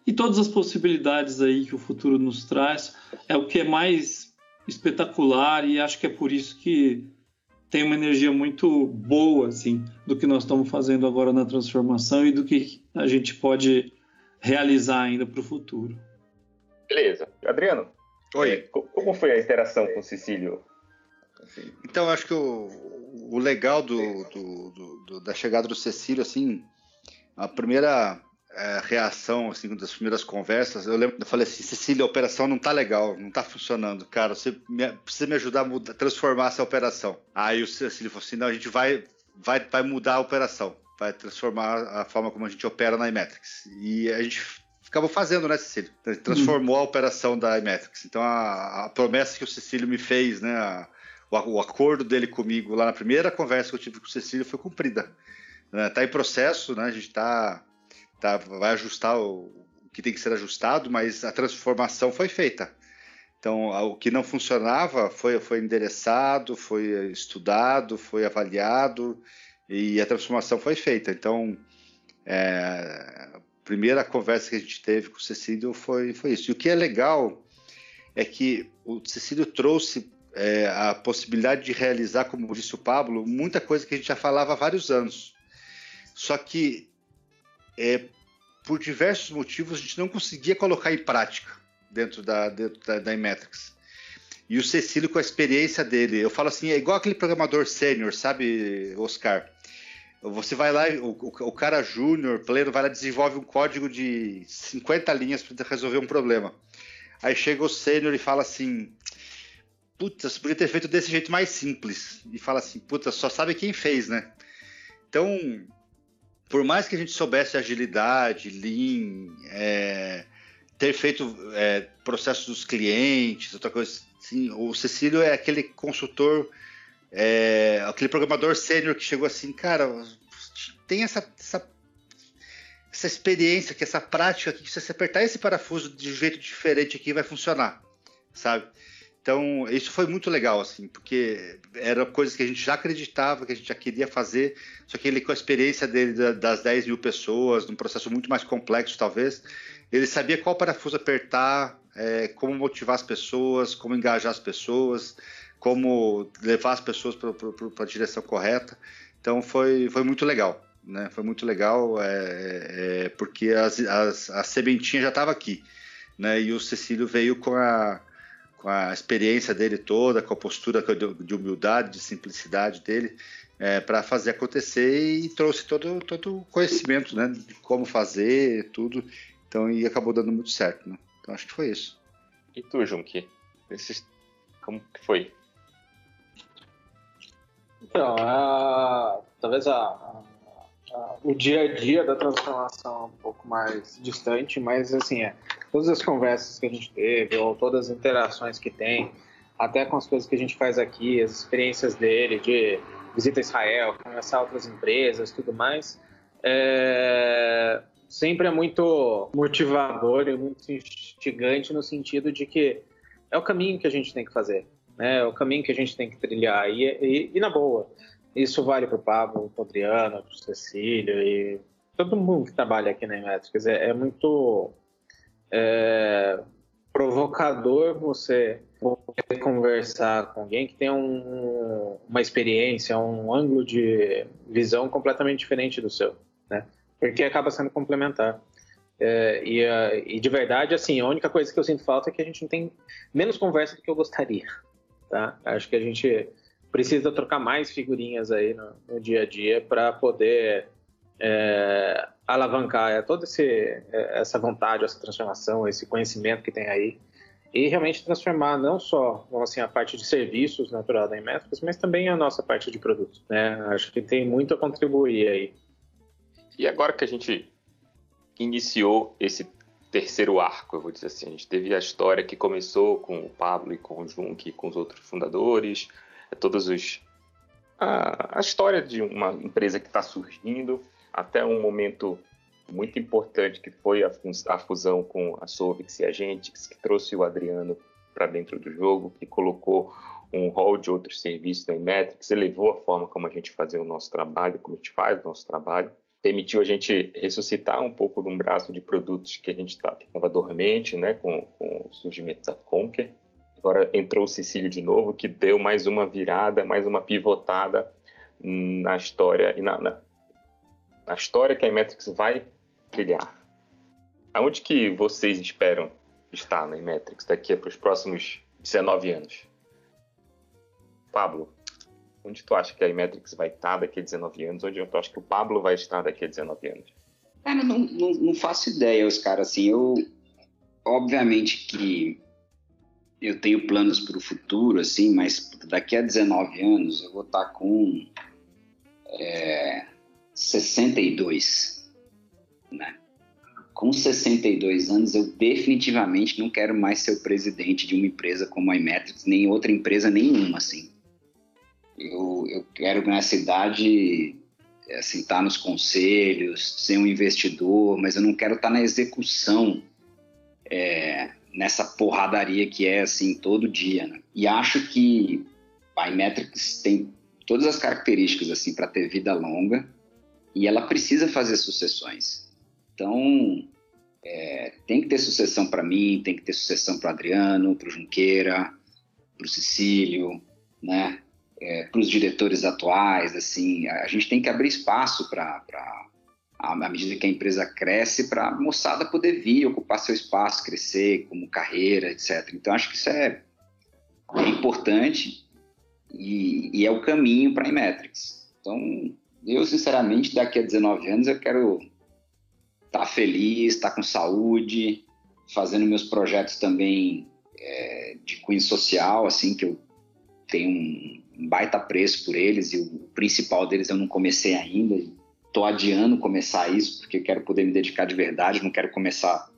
e todas as possibilidades aí que o futuro nos traz é o que é mais espetacular e acho que é por isso que tem uma energia muito boa assim do que nós estamos fazendo agora na transformação e do que a gente pode realizar ainda para o futuro.
Beleza. Adriano,
Oi.
É, como foi a interação com o Cecílio?
Assim, então, acho que o, o legal do, do, do, da chegada do Cecílio, assim, a primeira é, reação, assim, das primeiras conversas, eu lembro eu falei assim, Cecília, a operação não tá legal, não tá funcionando, cara, você me, precisa me ajudar a mudar, transformar essa operação. Aí o Cecílio falou assim, não, a gente vai, vai, vai mudar a operação, vai transformar a forma como a gente opera na iMetrics. E a gente ficava fazendo, né, Cecílio? Transformou uhum. a operação da iMetrics. Então, a, a, promessa que o Cecílio me fez, né, a, o, o, acordo dele comigo lá na primeira conversa que eu tive com o Cecílio foi cumprida. Está né? em processo, né, a gente tá, tá, vai ajustar o, o que tem que ser ajustado, mas a transformação foi feita. Então, o que não funcionava foi, foi endereçado, foi estudado, foi avaliado e a transformação foi feita. Então, é, primeira conversa que a gente teve com o Cecílio foi, foi isso. E o que é legal é que o Cecílio trouxe é, a possibilidade de realizar, como disse o Pablo, muita coisa que a gente já falava há vários anos. Só que, é, por diversos motivos, a gente não conseguia colocar em prática dentro da, dentro da, da. E o Cecílio, com a experiência dele, eu falo assim, é igual aquele programador sênior, sabe, Oscar? Você vai lá, o, o cara júnior, pleno, vai lá desenvolve um código de 50 linhas para resolver um problema. Aí chega o sênior e fala assim: Putz, podia ter feito desse jeito mais simples. E fala assim: Putz, só sabe quem fez, né? Então, por mais que a gente soubesse agilidade, lean, é, ter feito é, processos dos clientes, outra coisa assim, o Cecílio é aquele consultor é, aquele programador sênior que chegou assim, cara, tem essa, essa, essa experiência, que essa prática que se você apertar esse parafuso de um jeito diferente aqui vai funcionar, sabe? Então, isso foi muito legal, assim, porque era coisas que a gente já acreditava, que a gente já queria fazer, só que ele, com a experiência dele das 10 mil pessoas, num processo muito mais complexo, talvez, ele sabia qual parafuso apertar, é, como motivar as pessoas, como engajar as pessoas, como levar as pessoas para a direção correta. Então foi, foi muito legal, né? Foi muito legal é, é, porque as, as, a sementinha já estava aqui, né? E o Cecílio veio com a, com a experiência dele toda, com a postura de humildade, de simplicidade dele, é, para fazer acontecer e trouxe todo, todo o conhecimento, né? De como fazer, tudo. Então, e acabou dando muito certo, né? Então, acho que foi isso.
E tu, Junki? Como que foi?
Então, a, talvez a, o dia a dia da transformação é um pouco mais distante, mas assim, é, todas as conversas que a gente teve, ou todas as interações que tem, até com as coisas que a gente faz aqui, as experiências dele de visita a Israel, conversar outras empresas, tudo mais, é, sempre é muito motivador e muito instigante no sentido de que é o caminho que a gente tem que fazer né? É o caminho que a gente tem que trilhar. E, e, e na boa, isso vale para o Pablo, para o Adriano, para o Cecílio e todo mundo que trabalha aqui na Emétricas. É, é muito. É, provocador você conversar com alguém que tem um, uma experiência, um ângulo de visão completamente diferente do seu, né? Porque acaba sendo complementar. É, e, e, de verdade, assim, a única coisa que eu sinto falta é que a gente não tem menos conversa do que eu gostaria, tá? Acho que a gente precisa trocar mais figurinhas aí no, no dia a dia para poder é, alavancar é, toda é, essa vontade, essa transformação, esse conhecimento que tem aí e realmente transformar não só assim, a parte de serviços natural da Inmetrics, mas também a nossa parte de produtos. Né? Acho que tem muito a contribuir aí.
E agora que a gente iniciou esse terceiro arco, eu vou dizer assim, a gente teve a história que começou com o Pablo e com o Junk com os outros fundadores, todos os a, a história de uma empresa que está surgindo até um momento muito importante que foi a, a fusão com a Sovix e a Gentix, que trouxe o Adriano para dentro do jogo, que colocou um rol de outros serviços na Imetrics, elevou a forma como a gente fazia o nosso trabalho, como a gente faz o nosso trabalho, permitiu a gente ressuscitar um pouco de um braço de produtos que a gente estava tá, dormente, né, com, com o surgimento da Conquer. Agora entrou o Cecílio de novo, que deu mais uma virada, mais uma pivotada na história e na, na, na história que a Imetrics vai trilhar. Aonde que vocês esperam estar na Imetrics daqui para os próximos 19 anos? Pablo, onde tu acha que a Imetrics vai estar daqui a 19 anos? Onde tu acha que o Pablo vai estar daqui a 19 anos?
Cara, não, não, não faço ideia, os caras, assim, eu... Obviamente que eu tenho planos para o futuro, assim, mas daqui a 19 anos eu vou estar com é, 62 né? Com 62 anos, eu definitivamente não quero mais ser o presidente de uma empresa como a Imetrics, nem outra empresa nenhuma, assim. Eu, eu quero nessa idade assim, estar tá nos conselhos, ser um investidor, mas eu não quero estar tá na execução é, nessa porradaria que é assim todo dia. Né? E acho que a Imetrics tem todas as características assim para ter vida longa e ela precisa fazer sucessões. Então, é, tem que ter sucessão para mim, tem que ter sucessão para Adriano, para o Junqueira, para o Cecílio, né? É, para os diretores atuais, assim, a gente tem que abrir espaço para, à medida que a empresa cresce, para a moçada poder vir, ocupar seu espaço, crescer como carreira, etc. Então, acho que isso é, é importante e, e é o caminho para a Imetrics. Então, eu, sinceramente, daqui a 19 anos, eu quero tá feliz, tá com saúde, fazendo meus projetos também é, de cunho social, assim, que eu tenho um baita preço por eles e o principal deles eu não comecei ainda. Estou adiando começar isso porque quero poder me dedicar de verdade, não quero começar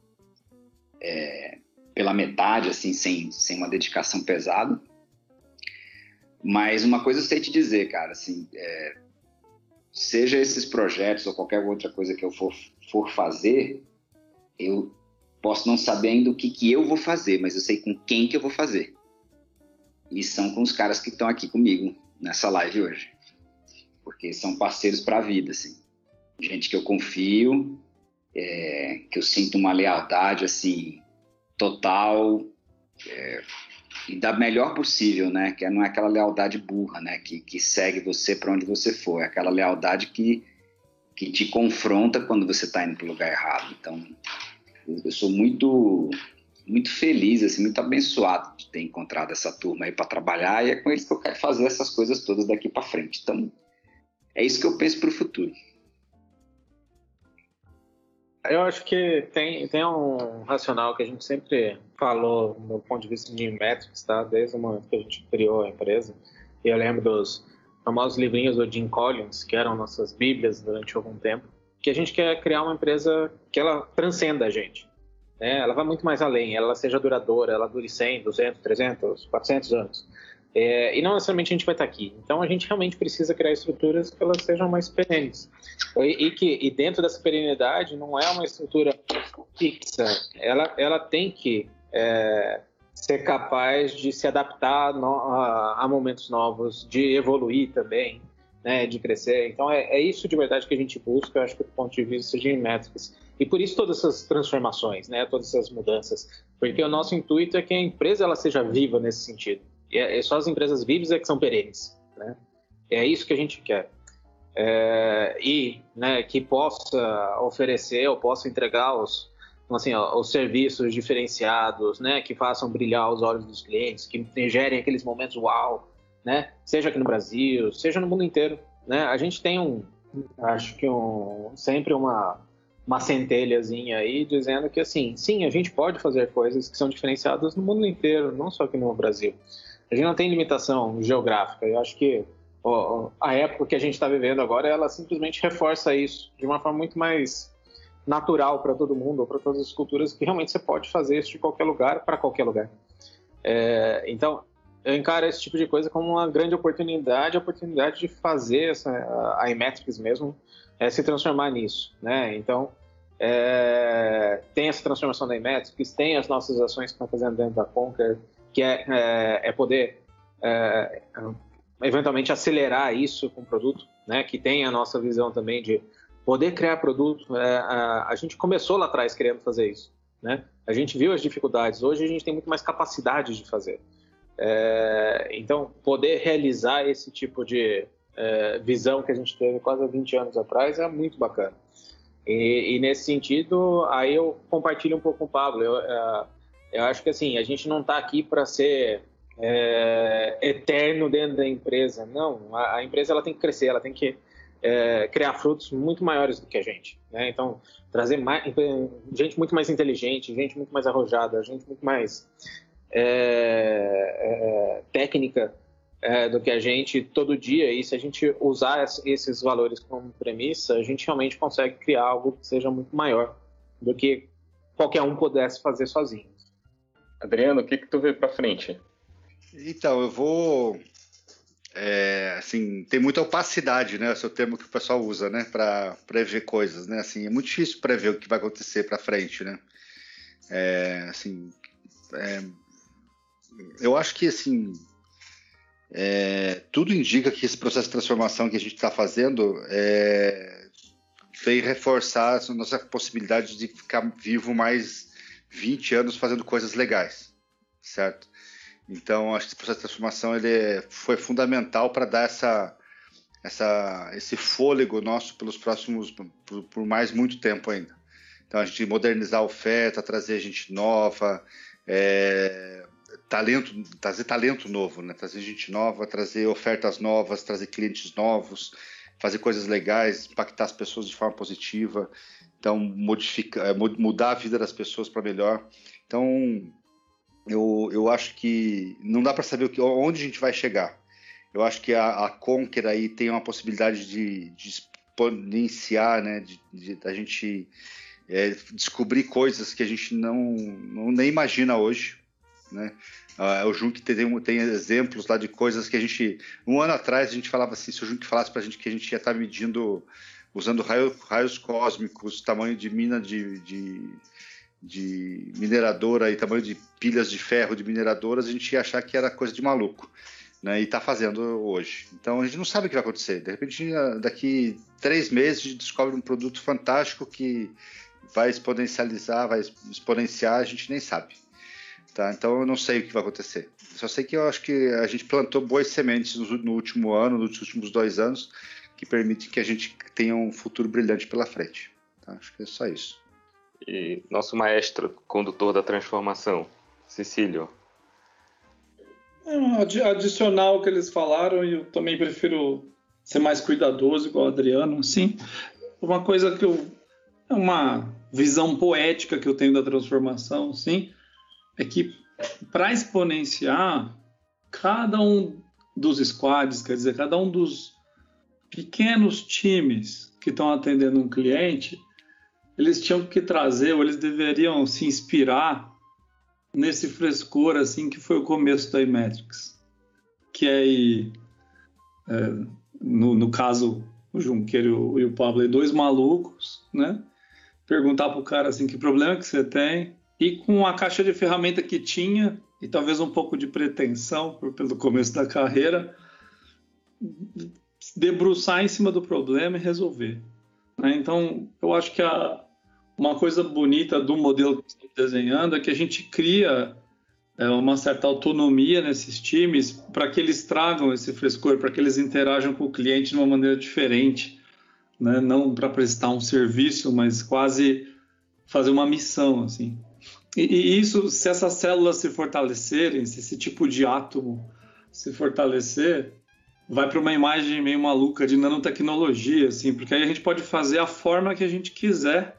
é, pela metade, assim, sem, sem uma dedicação pesada. Mas uma coisa eu sei te dizer, cara, assim, é, seja esses projetos ou qualquer outra coisa que eu for, for fazer, eu posso não saber ainda o que, que eu vou fazer, mas eu sei com quem que eu vou fazer. E são com os caras que estão aqui comigo nessa live hoje. Porque são parceiros para a vida, assim. Gente que eu confio, é, que eu sinto uma lealdade, assim, total. É, e da melhor possível, né? Que não é aquela lealdade burra, né? Que, que segue você para onde você for. É aquela lealdade que, que te confronta quando você está indo para o lugar errado. Então, eu sou muito muito feliz, assim, muito abençoado de ter encontrado essa turma aí para trabalhar e é com eles que eu quero fazer essas coisas todas daqui para frente. Então, é isso que eu penso para o futuro.
Eu acho que tem, tem um racional que a gente sempre falou do ponto de vista de métricos, tá? Desde o momento que a gente criou a empresa. E eu lembro dos famosos livrinhos do Jim Collins, que eram nossas bíblias durante algum tempo, que a gente quer criar uma empresa que ela transcenda a gente. Né? Ela vai muito mais além, ela seja duradoura, ela dure 100, 200, 300, 400 anos. É, e não necessariamente a gente vai estar aqui. Então a gente realmente precisa criar estruturas que elas sejam mais perenes. E, e que e dentro dessa perenidade não é uma estrutura fixa. Ela, ela tem que é, ser capaz de se adaptar no, a, a, momentos novos, de evoluir também, né, de crescer. Então é, é, isso de verdade que a gente busca, eu acho que do ponto de vista de métricas. E por isso todas essas transformações, né? Todas essas mudanças, porque o nosso intuito é que a empresa ela seja viva nesse sentido. É, é só as empresas vivas é que são perenes, né? É isso que a gente quer. É, e né, que possa oferecer ou possa entregar os, assim, ó, os serviços diferenciados, né, que façam brilhar os olhos dos clientes, que gerem aqueles momentos uau, né, seja aqui no Brasil, seja no mundo inteiro, né, a gente tem um, acho que um, sempre uma, uma centelhazinha aí dizendo que assim, sim, a gente pode fazer coisas que são diferenciadas no mundo inteiro, não só aqui no Brasil. A gente não tem limitação geográfica. Eu acho que ó, a época que a gente está vivendo agora, ela simplesmente reforça isso de uma forma muito mais natural para todo mundo, ou para todas as culturas, que realmente você pode fazer isso de qualquer lugar, para qualquer lugar. É, então, eu encaro esse tipo de coisa como uma grande oportunidade, a oportunidade de fazer essa, a iMetrics mesmo é, se transformar nisso, né? Então, é, tem essa transformação da iMetrics, tem as nossas ações que estão fazendo dentro da Conquer, que é, é, é poder é, eventualmente acelerar isso com o produto, né? Que tem a nossa visão também de poder criar produto. É, a, a, gente começou lá atrás querendo fazer isso, né? A gente viu as dificuldades. Hoje a gente tem muito mais capacidade de fazer. É, então, poder realizar esse tipo de é, visão que a gente teve quase há 20 anos atrás é muito bacana. E, e nesse sentido, aí eu compartilho um pouco com o Pablo. Eu, é, eu acho que assim, a gente não está aqui para ser é, eterno dentro da empresa. Não, a, a, empresa ela tem que crescer, ela tem que é, criar frutos muito maiores do que a gente. Né? Então, trazer mais, gente muito mais inteligente, gente muito mais arrojada, gente muito mais é, é técnica é, do que a gente todo dia. E se a gente usar esses valores como premissa, a gente realmente consegue criar algo que seja muito maior do que qualquer um pudesse fazer sozinho.
Adriano, o que, que tu vê para frente?
Então, eu vou. É, assim, tem muita opacidade, né? Esse é o termo que o pessoal usa, né? Para prever coisas, né? Assim, é muito difícil prever o que vai acontecer para frente, né? É, assim, é, eu acho que assim é, tudo indica que esse processo de transformação que a gente está fazendo é, vem reforçar a nossa possibilidade de ficar vivo mais 20 anos fazendo coisas legais, certo? Então, acho que esse processo de transformação ele é, foi fundamental para dar essa, essa, esse fôlego nosso pelos próximos, por, por, mais muito tempo ainda. Então, a gente modernizar a oferta, trazer gente nova, é, talento, trazer talento novo, né? trazer gente nova, trazer ofertas novas, trazer clientes novos, fazer coisas legais, impactar as pessoas de forma positiva, então modificar, é, mudar a vida das pessoas para melhor. Então, eu, eu acho que não dá para saber que, onde a gente vai chegar. Eu acho que a, a Conquer aí tem uma possibilidade de, de exponenciar, né, de, de a gente é, descobrir coisas que a gente não, não nem imagina hoje, né? Uh, o Junk tem, tem exemplos lá de coisas que a gente um ano atrás a gente falava assim, se o Junk falasse para a gente que a gente ia estar tá medindo usando raio, raios cósmicos, tamanho de mina de, de de mineradora e tamanho de pilhas de ferro de mineradoras, a gente ia achar que era coisa de maluco. Né, e está fazendo hoje. Então a gente não sabe o que vai acontecer. De repente, daqui três meses, a gente descobre um produto fantástico que vai exponencializar, vai exponenciar, a gente nem sabe. Tá? Então eu não sei o que vai acontecer. Só sei que eu acho que a gente plantou boas sementes no, último ano, nos últimos dois anos, que permitem que a gente tenha um futuro brilhante pela frente. Tá? Acho que é só isso
e nosso maestro, condutor da transformação, Cecílio.
É, adicional o que eles falaram, e eu também prefiro ser mais cuidadoso, igual o Adriano, sim. Uma coisa que eu. É uma visão poética que eu tenho da transformação, sim, é que para exponenciar, cada um dos squads, quer dizer, cada um dos pequenos times que estão atendendo um cliente, eles tinham que trazer, ou eles deveriam se inspirar nesse frescor assim que foi o começo da iMetrics, que é, é no, no, caso o Junqueiro e o, o Pablo, dois malucos, né? Perguntar pro cara assim que problema que você tem e com a caixa de ferramenta que tinha e talvez um pouco de pretensão pelo começo da carreira, debruçar em cima do problema e resolver. Né? Então, eu acho que a, uma coisa bonita do modelo que estamos desenhando é que a gente cria é, uma certa autonomia nesses times para que eles tragam esse frescor, para que eles interajam com o cliente de uma maneira diferente, né? não para prestar um serviço, mas quase fazer uma missão, assim. E, e, isso, se essas células se fortalecerem, se esse tipo de átomo se fortalecer, vai para uma imagem meio maluca de nanotecnologia, assim, porque aí a gente pode fazer a forma que a gente quiser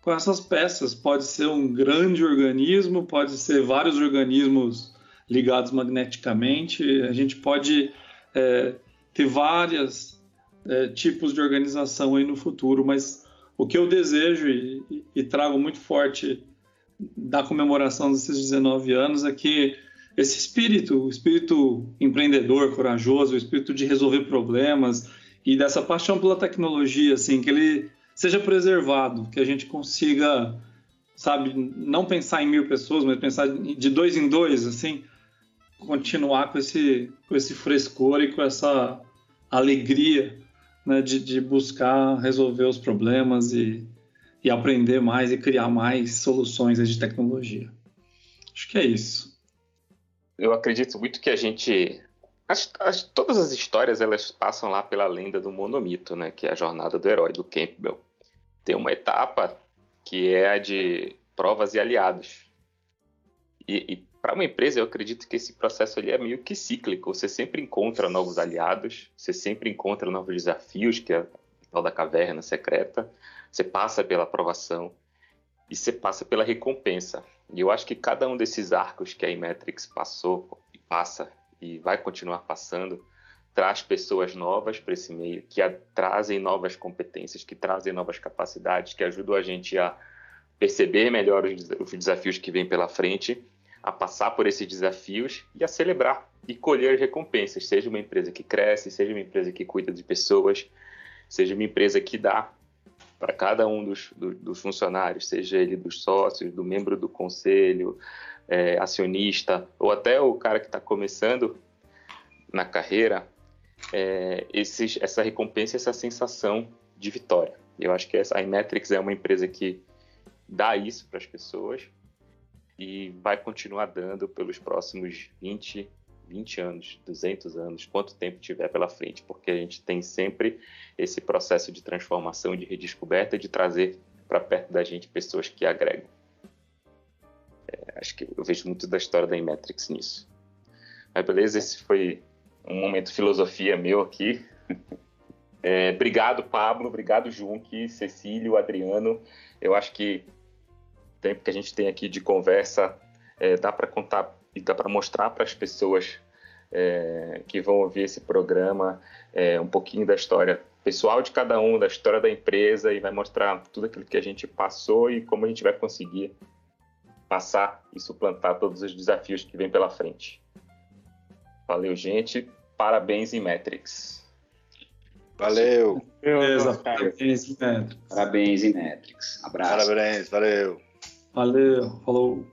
com essas peças. Pode ser um grande organismo, pode ser vários organismos ligados magneticamente. A gente pode é, ter vários é, tipos de organização aí no futuro, mas o que eu desejo e, e, e trago muito forte da comemoração desses 19 anos é que esse espírito, o espírito empreendedor, corajoso, o espírito de resolver problemas e dessa paixão pela tecnologia, assim, que ele seja preservado, que a gente consiga, sabe, não pensar em mil pessoas, mas pensar de dois em dois, assim, continuar com esse, com esse frescor e com essa alegria né, de, de buscar resolver os problemas e, e aprender mais e criar mais soluções de tecnologia. Acho que é isso
eu acredito muito que a gente. As, as, todas as histórias elas passam lá pela lenda do monomito, né? Que é a jornada do herói do Campbell. Tem uma etapa que é a de provas e aliados. E, e para uma empresa, eu acredito que esse processo ali é meio que cíclico. Você sempre encontra novos aliados, você sempre encontra novos desafios, que é tal da caverna secreta. Você passa pela aprovação e você passa pela recompensa. E eu acho que cada um desses arcos que a Imetrix passou e passa e vai continuar passando traz pessoas novas para esse meio, que trazem novas competências, que trazem novas capacidades, que ajudam a gente a perceber melhor os desafios que vêm pela frente, a passar por esses desafios e a celebrar e colher as recompensas, seja uma empresa que cresce, seja uma empresa que cuida de pessoas, seja uma empresa que dá para cada um dos, do, dos, funcionários, seja ele dos sócios, do membro do conselho, é, acionista, ou até o cara que está começando na carreira, é, esses, essa recompensa, essa sensação de vitória. Eu acho que essa, a Imetrics é uma empresa que dá isso para as pessoas e vai continuar dando pelos próximos 20, 20 anos, 200 anos, quanto tempo tiver pela frente, porque a gente tem sempre esse processo de transformação, de redescoberta de trazer para perto da gente pessoas que agregam. É, acho que eu vejo muito da história da Imetrix nisso. Mas beleza, esse foi um momento filosofia meu aqui. É, obrigado, Pablo. Obrigado, Junque, Cecílio, Adriano. Eu acho que o tempo que a gente tem aqui de conversa é, dá para contar e dá para mostrar para as pessoas é, que vão ouvir esse programa é, um pouquinho da história pessoal de cada um, da história da empresa e vai mostrar tudo aquilo que a gente passou e como a gente vai conseguir passar e suplantar todos os desafios que vem pela frente. Valeu, gente. Parabéns em Metrics.
Valeu.
Beleza, parabéns em
Metrics. Parabéns em Metrics. Abraço.
Parabéns, valeu.
Valeu, falou.